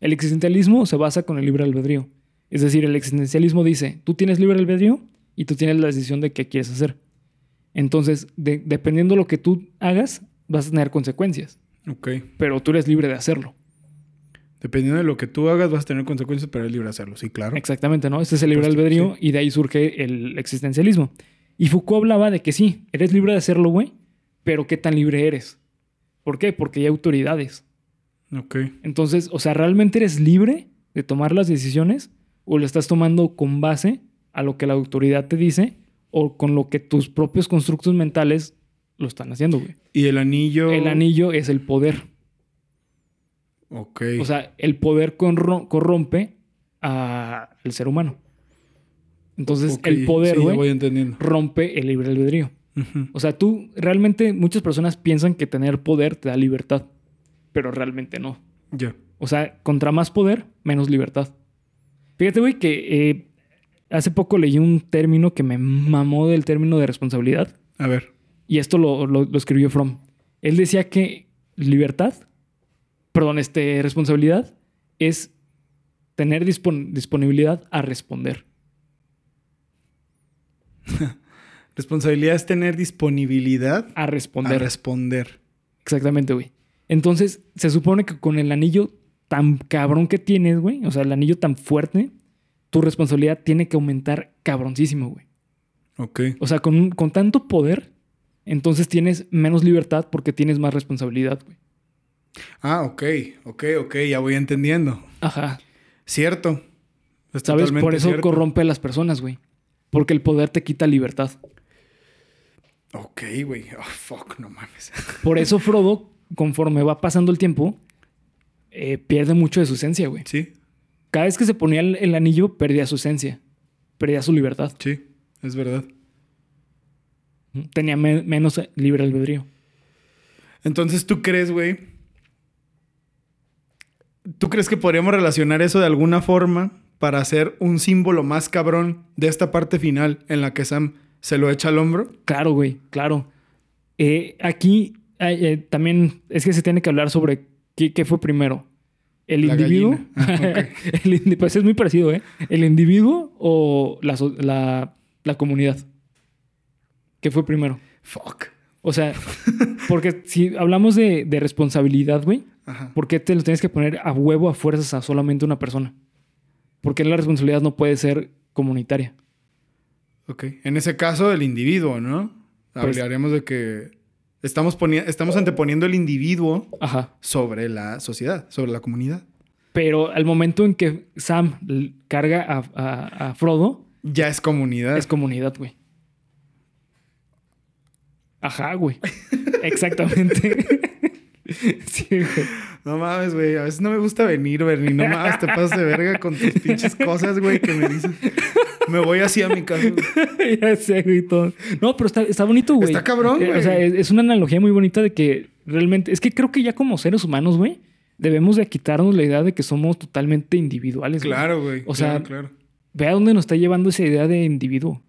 El existencialismo se basa con el libre albedrío. Es decir, el existencialismo dice: tú tienes libre albedrío y tú tienes la decisión de qué quieres hacer. Entonces, de- dependiendo de lo que tú hagas, vas a tener consecuencias.
Ok.
Pero tú eres libre de hacerlo.
Dependiendo de lo que tú hagas, vas a tener consecuencias, pero es libre de hacerlo. Sí, claro.
Exactamente, ¿no? Este es el libre
Supuesto,
albedrío y de ahí surge el existencialismo. Y Foucault hablaba de que sí, eres libre de hacerlo, güey, pero ¿qué tan libre eres? ¿Por qué? Porque hay autoridades.
Ok.
Entonces, o sea, ¿realmente eres libre de tomar las decisiones o lo estás tomando con base a lo que la autoridad te dice o con lo que tus propios constructos mentales lo están haciendo, güey?
Y el anillo.
El anillo es el poder.
Ok.
O sea, el poder corro- corrompe al ser humano. Entonces, el poder, güey, rompe el libre albedrío. O sea, tú realmente, muchas personas piensan que tener poder te da libertad, pero realmente no.
Ya.
O sea, contra más poder, menos libertad. Fíjate, güey, que eh, hace poco leí un término que me mamó del término de responsabilidad.
A ver.
Y esto lo, lo- lo escribió Fromm. Él decía que libertad, perdón, este, responsabilidad es tener dispon- disponibilidad a responder.
Responsabilidad es tener disponibilidad
A
a
responder.
responder.
Exactamente, güey. Entonces, se supone que con el anillo tan cabrón que tienes, güey, o sea, el anillo tan fuerte, tu responsabilidad tiene que aumentar cabroncísimo, güey.
Ok.
O sea, con, con tanto poder, entonces tienes menos libertad porque tienes más responsabilidad, güey.
Ah, ok. Ok, ok. Ya voy entendiendo.
Ajá.
Cierto. Es
¿Sabes? Por eso
cierto.
corrompe a las personas, güey. Porque el poder te quita libertad.
Ok, güey. Oh, fuck, no mames.
Por eso Frodo, conforme va pasando el tiempo, eh, pierde mucho de su esencia, güey.
sí,
Cada vez que se ponía el, el anillo, perdía su esencia. Perdía su libertad.
sí. Es verdad.
Tenía me- menos libre albedrío.
Entonces, ¿tú crees, güey? ¿Tú crees que podríamos relacionar eso de alguna forma para hacer un símbolo más cabrón de esta parte final en la que Sam se lo echa al hombro?
Claro, güey, claro. Eh, aquí eh, también es que se tiene que hablar sobre qué, qué fue primero. El
La
individuo.
Ah.
El pues es muy parecido, ¿eh? El individuo o la, la- la comunidad. ¿Qué fue primero?
Fuck.
O sea, porque si hablamos de, de responsabilidad, güey. ¿por qué te lo tienes que poner a huevo a fuerzas a solamente una persona? Porque la responsabilidad no puede ser comunitaria.
Ok. En ese caso, el individuo, ¿no?
Pues-
Hablaríamos de que estamos, estamos anteponiendo el individuo
Ajá.
sobre la sociedad, sobre la comunidad.
Pero al momento en que Sam carga a, a- a Frodo,
Ya es comunidad.
es comunidad, güey. Ajá, güey. Exactamente. sí, güey.
No mames, güey. A veces no me gusta venir, Bernie. No mames, te pasas de verga con tus pinches cosas, güey, que me dices. Me voy así a mi casa. güey.
ya sé, güey, todo. No, pero está, está bonito, güey.
Está cabrón, güey.
O sea, es, es una analogía muy bonita de que realmente... Es que creo que ya como seres humanos, güey, debemos de quitarnos la idea de que somos totalmente individuales.
Claro, güey.
O sea,
claro, claro.
Ve a dónde nos está llevando esa idea de individuo.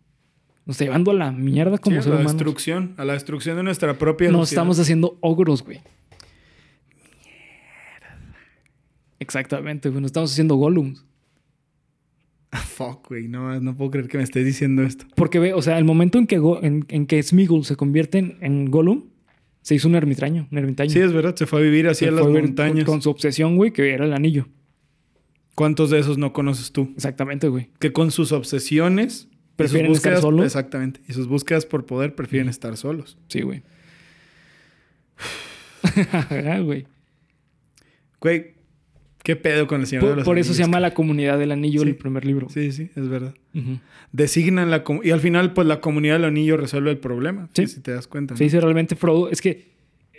Nos está llevando a la mierda como
Sí, a
ser
la
humanos.
destrucción, a la destrucción de nuestra propia
Nos
sociedad.
estamos haciendo ogros, güey. Exactamente, güey. Nos estamos haciendo golems.
Ah, Fuck, güey. No, no puedo creer que me estés diciendo esto.
Porque ve, o sea, el momento en que, Go- en, en que Smeagol se convierte en, en Gollum, se hizo un ermitaño. Un ermitaño.
Sí, es verdad. Se fue a vivir así
Se
a las
a
montañas.
Con, con su obsesión, güey, que era el anillo.
¿Cuántos de esos no conoces tú?
Exactamente, güey.
Que con sus obsesiones...
Prefieren estar
búsquedas-
solos.
Exactamente. Y sus búsquedas por poder prefieren estar solos.
Sí, güey. Güey.
Güey, ¿qué pedo con el Señor de
Por,
los
por eso se llama La Comunidad del Anillo
Sí.
el primer libro.
Sí, sí, es verdad. Designan la... Y al final, pues, la comunidad del anillo resuelve el problema.
Sí.
Si te das cuenta. ¿no?
Se dice realmente Frodo. Es que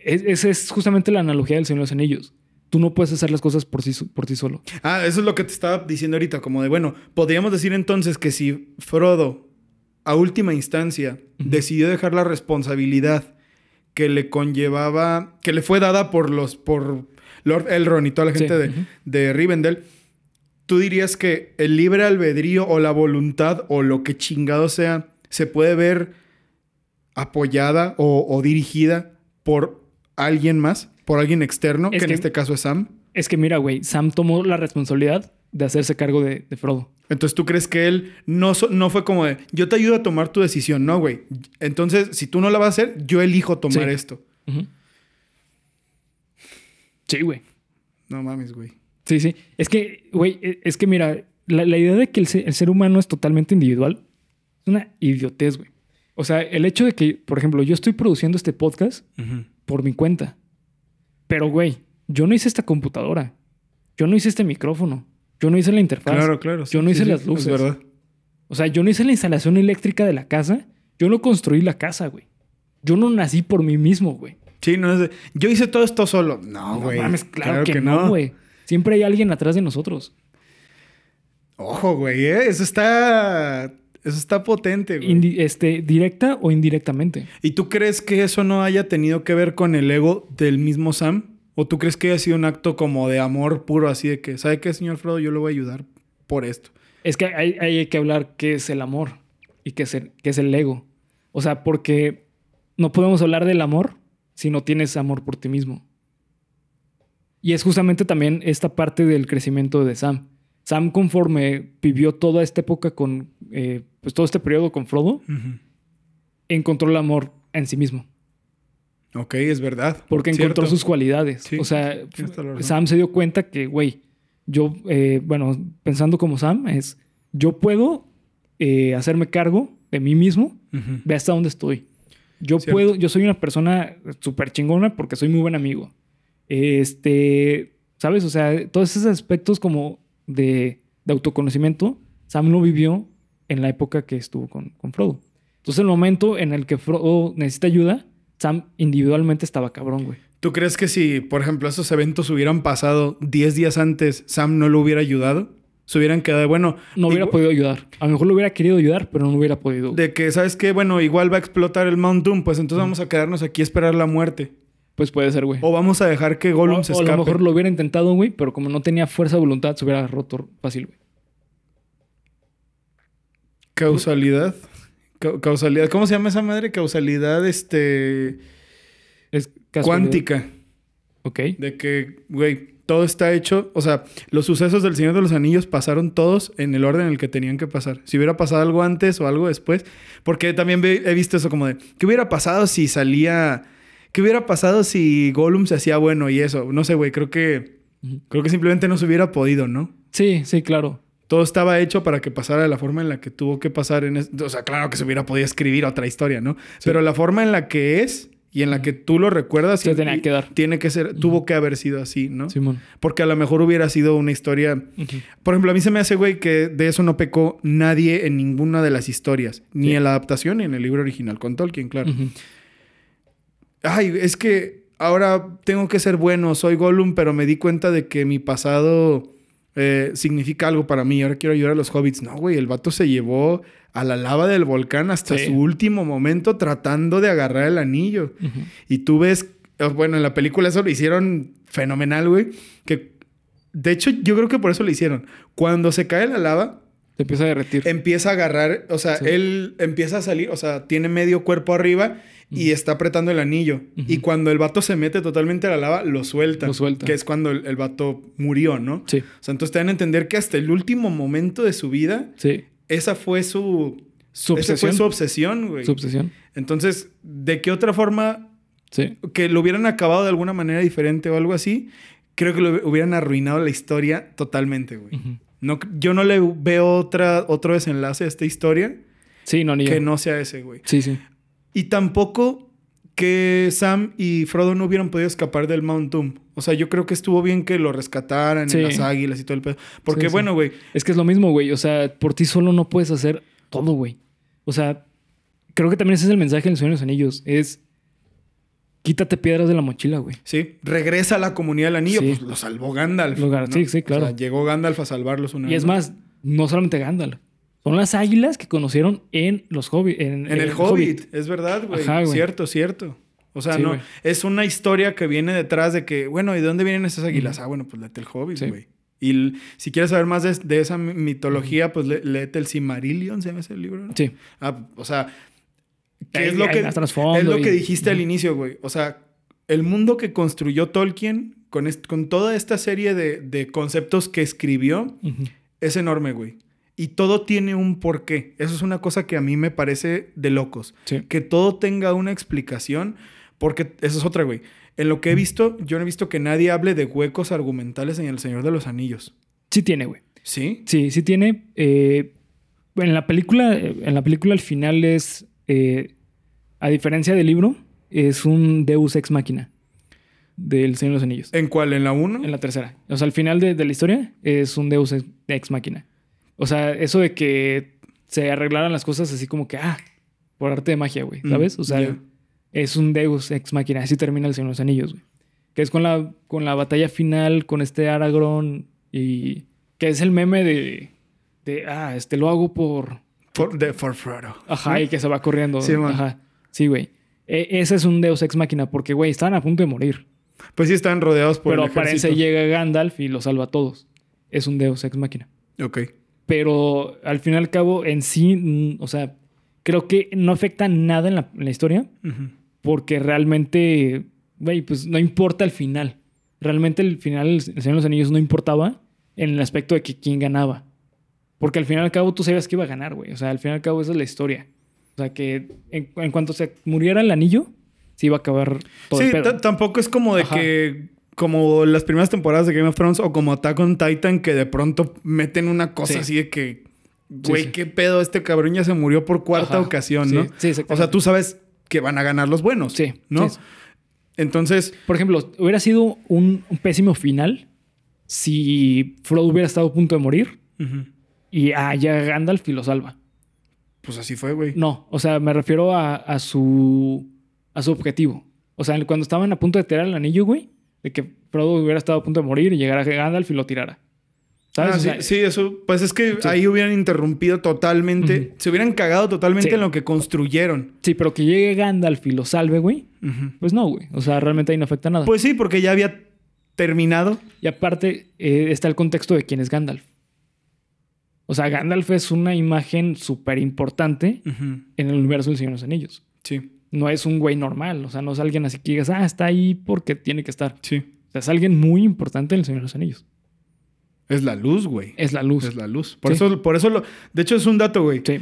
es- esa es justamente la analogía del Señor de los Anillos. Tú no puedes hacer las cosas por, sí, por ti solo.
Ah, eso es lo que te estaba diciendo ahorita, como de, bueno, podríamos decir entonces que si Frodo, a última instancia, decidió dejar la responsabilidad que le conllevaba, que le fue dada por los, por Lord Elrond y toda la
Sí,
gente de, de Rivendell, tú dirías que el libre albedrío o la voluntad o lo que chingado sea, se puede ver apoyada o, o dirigida por alguien más, por alguien externo,
Es
que en este caso es Sam.
Es que mira, güey, Sam tomó la responsabilidad de hacerse cargo de, de Frodo.
Entonces tú crees que él no, so- no fue como de, yo te ayudo a tomar tu decisión, no, güey. Entonces, si tú no la vas a hacer, yo elijo tomar
Sí.
esto.
Sí, güey.
No mames, güey.
Sí, sí. Es que, güey, e- es que mira, la, la idea de que el ser humano es totalmente individual es una idiotez, güey. O sea, el hecho de que, por ejemplo, yo estoy produciendo este podcast por mi cuenta. Pero, güey, yo no hice esta computadora. Yo no hice este micrófono. Yo no hice la interfaz.
Claro, claro.
Yo no hice las luces.
Es verdad.
O sea, yo no hice la instalación eléctrica de la casa. Yo no construí la casa, güey. Yo no nací por mí mismo, güey.
Sí, no es de, yo hice todo esto solo. No,
No
güey.
mames, claro, que, no, güey. Siempre hay alguien atrás de nosotros.
Ojo, güey, ¿eh? Eso está... Eso está potente, güey.
Indi- este, directa o indirectamente.
¿Y tú crees que eso no haya tenido que ver con el ego del mismo Sam? ¿O tú crees que haya sido un acto como de amor puro, así de que, ¿sabe qué, señor Frodo? Yo le voy a ayudar por esto.
Es que hay, hay que hablar qué es el amor y qué es el, qué es el ego. O sea, porque no podemos hablar del amor si no tienes amor por ti mismo. Y es justamente también esta parte del crecimiento de Sam. Sam, conforme vivió toda esta época con, eh, pues todo este periodo con Frodo, encontró el amor en sí mismo.
Ok, es verdad.
Porque encontró sus cualidades.
Sí,
o sea. Sam se dio cuenta que, güey, yo, eh, bueno, pensando como Sam, es, yo puedo eh, hacerme cargo de mí mismo,
Ujú.
ve hasta dónde estoy. Yo
Cierto.
puedo, yo soy una persona súper chingona porque soy muy buen amigo. Este, ¿sabes? O sea, todos esos aspectos como de, de autoconocimiento, Sam lo vivió en la época que estuvo con, con Frodo. Entonces, el momento en el que Frodo necesita ayuda, Sam individualmente estaba cabrón, güey.
¿Tú crees que si, por ejemplo, esos eventos hubieran pasado 10 días antes, Sam no lo hubiera ayudado? Se hubieran quedado, bueno,
No hubiera podido ayudar. A lo mejor lo hubiera querido ayudar, pero no hubiera podido.
de que, ¿sabes qué? Bueno, igual va a explotar el Mount Doom, pues entonces vamos a quedarnos aquí a esperar la muerte.
Pues puede ser, güey.
O vamos a dejar que
O,
Gollum se
o a
escape.
lo mejor lo hubiera intentado, güey, pero como no tenía fuerza de voluntad, se hubiera roto fácil, güey.
Causalidad. Ca- causalidad. ¿Cómo se llama esa madre? Causalidad, este...
Es.
Cuántica.
Ok.
De que, güey, todo está hecho. O sea, los sucesos del Señor de los Anillos pasaron todos en el orden en el que tenían que pasar. Si hubiera pasado algo antes o algo después. Porque también he visto eso como de, ¿qué hubiera pasado si salía... ¿Qué hubiera pasado si Gollum se hacía bueno y eso? No sé, güey, creo que... Creo que simplemente no se hubiera podido, ¿no?
Sí, sí, claro.
Todo estaba hecho para que pasara de la forma en la que tuvo que pasar. En es- O sea, claro que se hubiera podido escribir otra historia, ¿no? Pero la forma en la que es y en la que tú lo recuerdas...
Se tenía que dar.
Tiene que ser... Tuvo que haber sido así, ¿no?
Simón.
Porque a lo mejor hubiera sido una historia... Por ejemplo, a mí se me hace, güey, que de eso no pecó nadie en ninguna de las historias. Ni
Sí.
en la adaptación ni en el libro original. Con Tolkien, claro. Ay, es que ahora tengo que ser bueno. Soy Gollum, pero me di cuenta de que mi pasado eh, significa algo para mí. Ahora quiero ayudar a los hobbits. No, güey, el vato se llevó a la lava del volcán hasta
Sí.
su último momento tratando de agarrar el anillo. Y tú ves, eh, bueno, en la película eso lo hicieron fenomenal, güey. Que de hecho yo creo que por eso lo hicieron. Cuando se cae la lava,
Se empieza a derretir.
empieza a agarrar, o sea,
Sí.
él empieza a salir, o sea, tiene medio cuerpo arriba y está apretando el anillo. Y cuando el vato se mete totalmente a la lava, lo suelta.
Lo suelta.
Que es cuando el, el vato murió, ¿no?
Sí,
O sea, entonces te dan a entender que hasta el último momento de su vida,
sí.
esa fue su...
Su
esa fue
obsesión.
su obsesión, güey.
Su obsesión.
Entonces, ¿de qué otra forma
Sí.
que lo hubieran acabado de alguna manera diferente o algo así? Creo que lo hubieran arruinado la historia totalmente, güey. No, yo no le veo otra, otro desenlace a esta historia
Sí, no, ni
que
yo.
no sea ese, güey.
Sí, sí.
Y tampoco que Sam y Frodo no hubieran podido escapar del Mount Doom. O sea, yo creo que estuvo bien que lo rescataran
Sí.
en las águilas y todo el pedo. Porque,
Sí, sí.
bueno, güey,
Es que es lo mismo, güey. O sea, por ti solo no puedes hacer todo, güey. O sea, creo que también ese es el mensaje del Señor de los Anillos. Es quítate piedras de la mochila, güey.
sí, regresa a la comunidad del anillo. Pues lo salvó Gandalf.
Lo sí, sí, claro.
O sea, llegó Gandalf a salvarlos una
Y es más, no solamente Gandalf. Son las águilas que conocieron en los Hobbit. En,
En el Hobbit, es verdad, güey.
Ajá, güey.
Cierto, cierto. O sea,
Sí,
no,
güey.
es una historia que viene detrás de que, bueno, ¿y de dónde vienen esas águilas? Ah, bueno, pues léete el Hobbit,
Sí.
güey. Y si quieres saber más de, de esa mi- mitología, pues lé- léete el Silmarillion, ¿se llama ese libro? no?
Sí.
Ah, o sea, ¿qué
Hay-
es lo que, es lo
y-
que dijiste al inicio, güey? O sea, el mundo que construyó Tolkien con, est- con toda esta serie de, de conceptos que escribió es enorme, güey. Y todo tiene un porqué. Eso es una cosa que a mí me parece de locos.
Sí.
Que todo tenga una explicación, porque eso es otra, güey. En lo que he visto, yo no he visto que nadie hable de huecos argumentales en El Señor de los Anillos.
Sí tiene, güey.
¿Sí?
Sí, sí tiene. eh, en la película, en la película al final es, eh, a diferencia del libro, es un Deus ex máquina del Señor de los Anillos.
¿En cuál? ¿En la 1?
En la tercera. O sea, al final de, de la historia es un Deus ex, ex máquina. O sea, eso de que se arreglaran las cosas así como que, ah, por arte de magia, güey,
Mm,
¿sabes? O sea, es un Deus ex máquina. Así termina el Señor de los Anillos, güey. Que es con la, con la batalla final, con este Aragorn y que es el meme de, de ah, este lo hago por...
For, de, for Frodo.
Ajá,
¿No?
y que se va corriendo.
Sí, man.
Ajá. Sí, güey. E- ese es un Deus ex máquina porque, güey, estaban a punto de morir.
Pues sí, están rodeados por
pero
el
aparece llega Gandalf y los salva a todos. Es un Deus ex máquina.
Ok.
Pero al fin y al cabo, en sí, mm, o sea, creo que no afecta nada en la, en la historia porque realmente, güey, pues no importa el final. Realmente el final, el Señor de los Anillos no importaba en el aspecto de que quién ganaba. Porque al fin y al cabo tú sabías que iba a ganar, güey. O sea, al fin y al cabo esa es la historia. O sea, que en, en cuanto se muriera el anillo, se iba a acabar todo
Sí,
el pedo.
ta- tampoco es como de
Ajá.
que... Como las primeras temporadas de Game of Thrones o como Attack on Titan que de pronto meten una cosa
Sí.
así de que... Güey,
sí.
qué pedo, este cabrón ya se murió por cuarta
Ajá.
ocasión, ¿no?
sí, exactamente.
o sea, tú sabes que van a ganar los buenos,
Sí,
¿no? Entonces,
Por ejemplo, hubiera sido un, un pésimo final si Frodo hubiera estado a punto de morir
ujú,
y ah, llega Gandalf y lo salva.
pues así fue, güey.
No, o sea, me refiero a, a su a su objetivo. O sea, cuando estaban a punto de tirar el anillo, güey, de que Frodo hubiera estado a punto de morir y llegara Gandalf y lo tirara. ¿Sabes?
Ah,
O
sí,
sea,
sí, eso, pues es que
Sí.
ahí hubieran interrumpido totalmente, se hubieran cagado totalmente
Sí.
en lo que construyeron.
sí, pero que llegue Gandalf y lo salve, güey, pues no, güey. O sea, realmente ahí no afecta nada.
Pues sí, porque ya había terminado.
y aparte eh, está el contexto de quién es Gandalf. O sea, Gandalf es una imagen súper importante en el universo del Señor de los Anillos.
Sí,
No es un güey normal, o sea, no es alguien así que digas, ah, está ahí porque tiene que estar.
sí.
O sea, es alguien muy importante en el Señor de los Anillos.
Es la luz, güey.
Es la luz.
Es la luz. Por
Sí.
eso, por eso lo. De hecho, es un dato, güey.
Sí,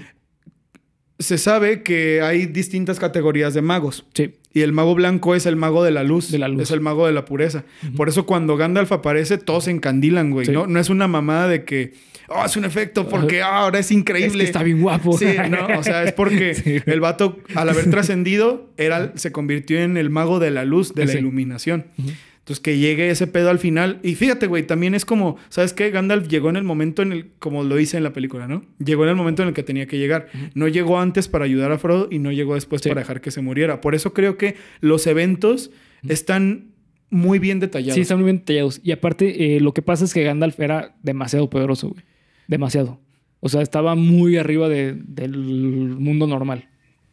Se sabe que hay distintas categorías de magos.
sí.
Y el mago blanco es el mago de la luz.
De la luz.
Es el mago de la pureza. Por eso cuando Gandalf aparece, todos se encandilan, güey.
Sí.
¿no? no es una mamada de que, oh, es un efecto porque ah, ahora es increíble.
Es que está bien guapo.
Sí, no, o sea, es porque
Sí.
el vato, al haber trascendido, era, se convirtió en el mago de la luz, de la iluminación. Entonces, que llegue ese pedo al final. Y fíjate, güey, también es como, ¿sabes qué? Gandalf llegó en el momento en el, como lo dice en la película, ¿no? Llegó en el momento en el que tenía que llegar. No llegó antes para ayudar a Frodo y no llegó después
Sí.
para dejar que se muriera. Por eso creo que los eventos están muy bien detallados.
Sí, están muy bien detallados. Y aparte, eh, lo que pasa es que Gandalf era demasiado poderoso, güey. Demasiado. O sea, estaba muy arriba de- del mundo normal.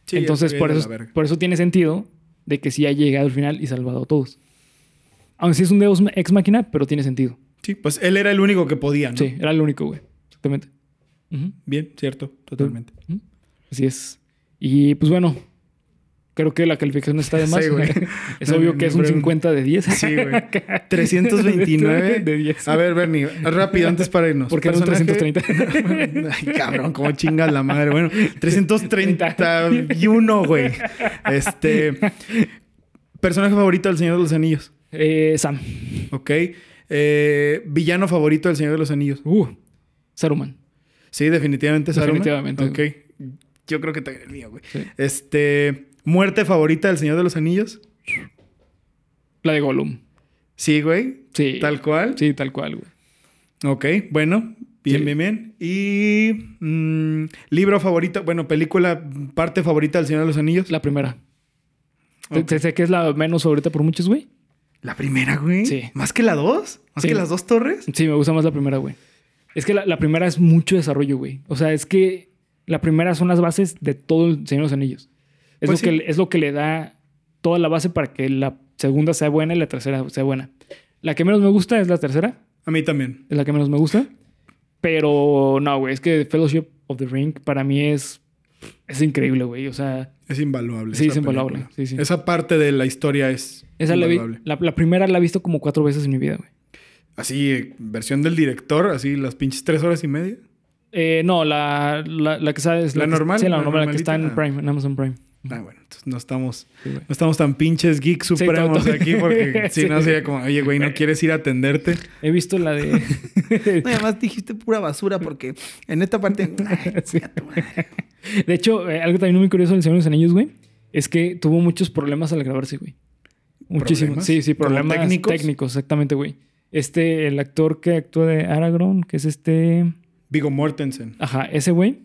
Sí,
Entonces, por eso, por eso tiene sentido de que sí ha llegado al final y salvado a todos. Aunque sí es un Deus ex máquina, pero tiene sentido.
Sí, pues él era el único que podía, ¿no?
Sí, era el único, güey. Exactamente.
Bien, cierto, totalmente.
Así es. Y pues bueno, creo que la calificación está de más.
Sí, güey.
es
No,
obvio que es un
pregunta.
50 de 10.
Sí, güey. 329
de 10.
A ver, Bernie, rápido antes para irnos.
¿Por qué no un
Personaje-
330?
Ay, cabrón, cómo chingas la madre. Bueno, 331, güey. Este. Personaje favorito del Señor de los Anillos.
Eh, Sam.
Ok. Eh, villano favorito del Señor de los Anillos.
Uh, Saruman.
Sí, definitivamente Saruman.
Definitivamente,
Ok. Yo creo que también el mío, güey.
Sí.
Este. Muerte favorita del Señor de los Anillos.
La de Gollum.
Sí, güey.
Sí.
Tal cual.
Sí, tal cual, güey.
Ok, bueno. Bien,
Sí.
bien, bien. Y. mm, libro favorito. Bueno, película, parte favorita del Señor de los Anillos.
La primera.
Ok.
Sé, sé que es la menos favorita por muchos, güey.
¿La primera, güey?
Sí.
¿Más que la dos? ¿Más
Sí.
que las dos torres?
Sí, me gusta más la primera, güey. Es que la, la primera es mucho desarrollo, güey. O sea, es que la primera son las bases de todo el Señor de los Anillos. Es,
Pues
lo,
sí.
que, es lo que le da toda la base para que la segunda sea buena y la tercera sea buena. La que menos me gusta es la tercera.
A mí también.
Es la que menos me gusta. Pero no, güey. Es que Fellowship of the Ring para mí es... Es increíble, güey. O sea,
Es invaluable.
Sí, es invaluable.
película.
Sí, sí.
Esa parte de la historia es
esa la, vi-
invaluable.
la, la primera la he visto como cuatro veces en mi vida, güey.
Así, eh, versión del director, así las pinches tres horas y media.
Eh, no, la, la, la que sabes...
¿La
que-
normal?
Sí, la,
¿La
normal, la que está en? Prime, en Amazon Prime.
Ah, bueno, entonces no estamos,
Sí,
no estamos tan pinches geeks
Sí,
supremos
todo-
aquí porque si
Sí.
no sería como, oye, güey, ¿no quieres ir a atenderte?
He visto la de.
además dijiste pura basura porque en esta parte...
Sí. De hecho, eh, algo también muy curioso del Señor de los Anillos, güey, es que tuvo muchos problemas al grabarse, güey. Muchísimos. Sí, sí,
¿Como
problemas
técnicos?
técnicos? exactamente, güey. Este, el actor que actúa de Aragorn, que es este.
Vigo Mortensen.
Ajá, ese güey.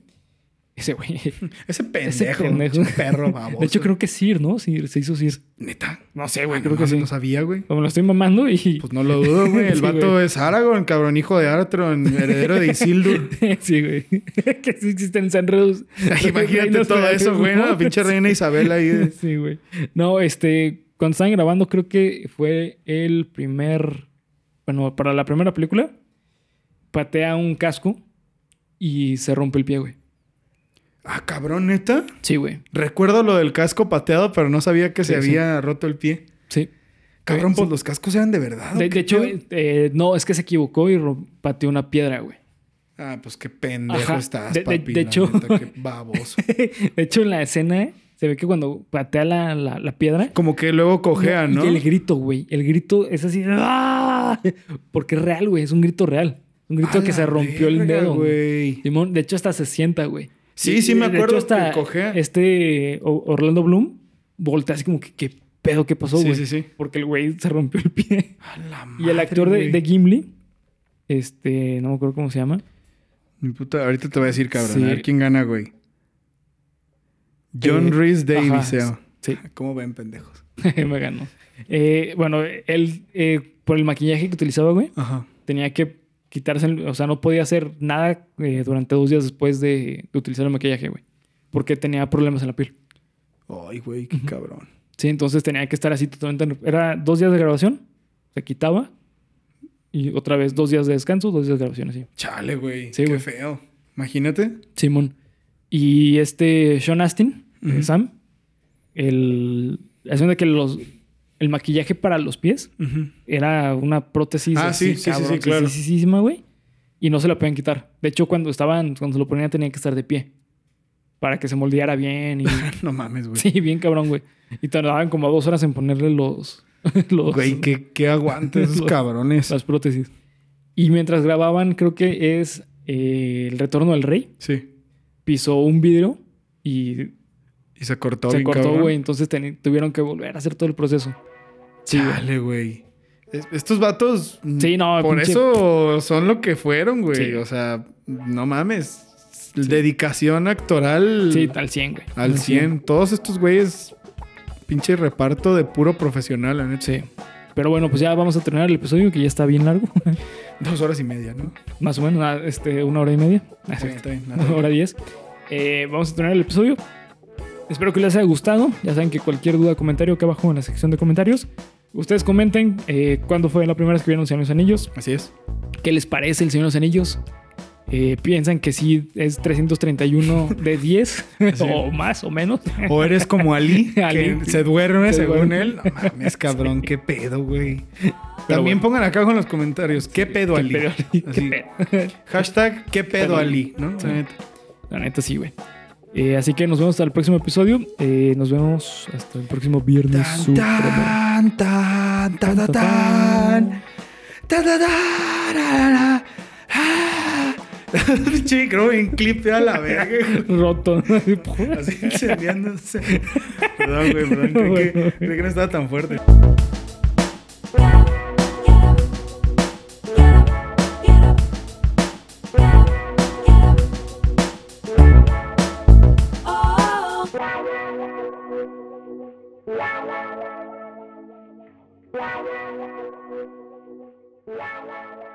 Ese güey.
Ese pendejo.
Ese pendejo.
perro baboso.
De hecho, creo que Sir, ¿no? Sir, se hizo Sir.
Neta.
No sé, güey,
Ah,
creo
no
que sí.
No sabía, güey.
Como lo estoy mamando y.
Pues no lo dudo, güey. El
Sí,
vato
güey.
es Aragorn, cabrón, hijo de Artron, heredero de Isildur.
sí, güey. que sí existen enredos.
Imagínate todo eso, güey, ¿no? La pinche reina Isabel ahí. de-
Sí, güey. No, este, cuando estaban grabando, creo que fue el primer. Bueno, para la primera película, patea un casco y se rompe el pie, güey.
Ah, cabrón, neta.
Sí, güey.
Recuerdo lo del casco pateado, pero no sabía que se
sí.
había roto el pie.
Sí.
Cabrón,
Sí.
pues los cascos eran de verdad. ¿o
De, de hecho, eh, no, es que se equivocó y pateó una piedra, güey.
Ah, pues qué pendejo
Ajá.
estás,
De- de-
papi.
de hecho-
neta, qué baboso.
de hecho, en la escena se ve que cuando patea la, la- la piedra.
Como que luego cojea, ¿no?
Y el grito, güey. El grito es así. ¡ah! Porque es real, güey. Es un grito real. Un grito que se rompió el dedo. güey.
güey.
Simón, de hecho, hasta se sienta, güey.
Sí, sí me
de
acuerdo
hecho, hasta
que.
Este Orlando Bloom voltea así como que, ¿qué pedo que pasó,
Sí,
güey?
sí, sí.
Porque el güey se rompió el pie.
A la
y el actor de, Gimli, este, no me acuerdo cómo se llama.
Mi puta, ahorita te voy a decir, cabrón.
Sí.
A ver quién gana, güey. John
Eh,
Rhys Davis.
Sí,
¿Cómo ven, pendejos?
me ganó. Eh, bueno, él, eh, por el maquillaje que utilizaba, güey,
Ajá.
tenía que quitarse, el- o sea, no podía hacer nada eh, durante dos días después de, de utilizar el maquillaje, güey. Porque tenía problemas en la piel.
Ay, güey, qué cabrón.
Sí, entonces tenía que estar así totalmente. Era dos días de grabación, se quitaba. Y otra vez dos días de descanso, dos días de grabación, así.
Chale, güey.
Sí,
qué
güey.
feo. Imagínate.
Simón. Y este Sean Astin, eh,
Ujú.
Sam, el. Haciendo que los. El maquillaje para los pies era una prótesis.
Ah,
así,
sí, sí, sí, sí, claro.
cabroncísima, güey. Y no se la podían quitar. De hecho, cuando estaban, cuando se lo ponían, tenían que estar de pie. Para que se moldeara bien. Y,
No mames, güey.
sí, bien cabrón, güey. Y tardaban como dos horas en ponerle los. los
Güey, qué, qué aguante esos
Los-
cabrones.
las prótesis. Y mientras grababan, creo que es eh, El Retorno del Rey.
Sí.
Pisó un vidrio y
Y se cortó
se
bien
cortó, güey. Entonces tuvieron que volver a hacer todo el proceso. Sí.
Chale, güey. Es- Estos vatos. mm,
Sí, no,
Por
pinche-
eso son lo que fueron, güey.
Sí.
O sea, no mames. Dedicación actoral
Sí, al 100, güey.
al 100. Todos estos güeyes. Pinche reparto de puro profesional, la neta.
Sí. Pero bueno, pues ya vamos a terminar el episodio que ya está bien largo.
Dos horas y media, ¿no?
Más o menos, este, una hora y media.
Está
sí.
bien, está bien.
Una hora diez. Eh, vamos a terminar el episodio. Espero que les haya gustado. Ya saben que cualquier duda, comentario acá abajo en la sección de comentarios. Ustedes comenten eh, cuándo fue la primera vez que vieron El Señor de los Anillos.
Así es.
¿Qué les parece El Señor de los Anillos? eh, piensan que sí es 331 de 10 o más o menos.
O eres como Ali, que
Ali.
se duerme
Se
según
duerme.
él. No mames, cabrón, qué pedo, güey.
Pero
También
bueno.
pongan acá en los comentarios, ¿qué pedo
¿Qué
Ali?
pedo, Ali? ¿Qué
Así.
pedo?
Hashtag, ¿qué pedo
Pedo
Ali? ¿no?
Sí.
La neta.
La neta sí, güey. Eh, así que nos vemos hasta el próximo episodio. Eh, nos vemos hasta el próximo viernes.
Tan, tan, tan, tan. Pinche creo en clip a la verga.
Roto.
Así incendiándose. Perdón, güey, perdón. Creí que, creí que no estaba tan fuerte. La la la la la la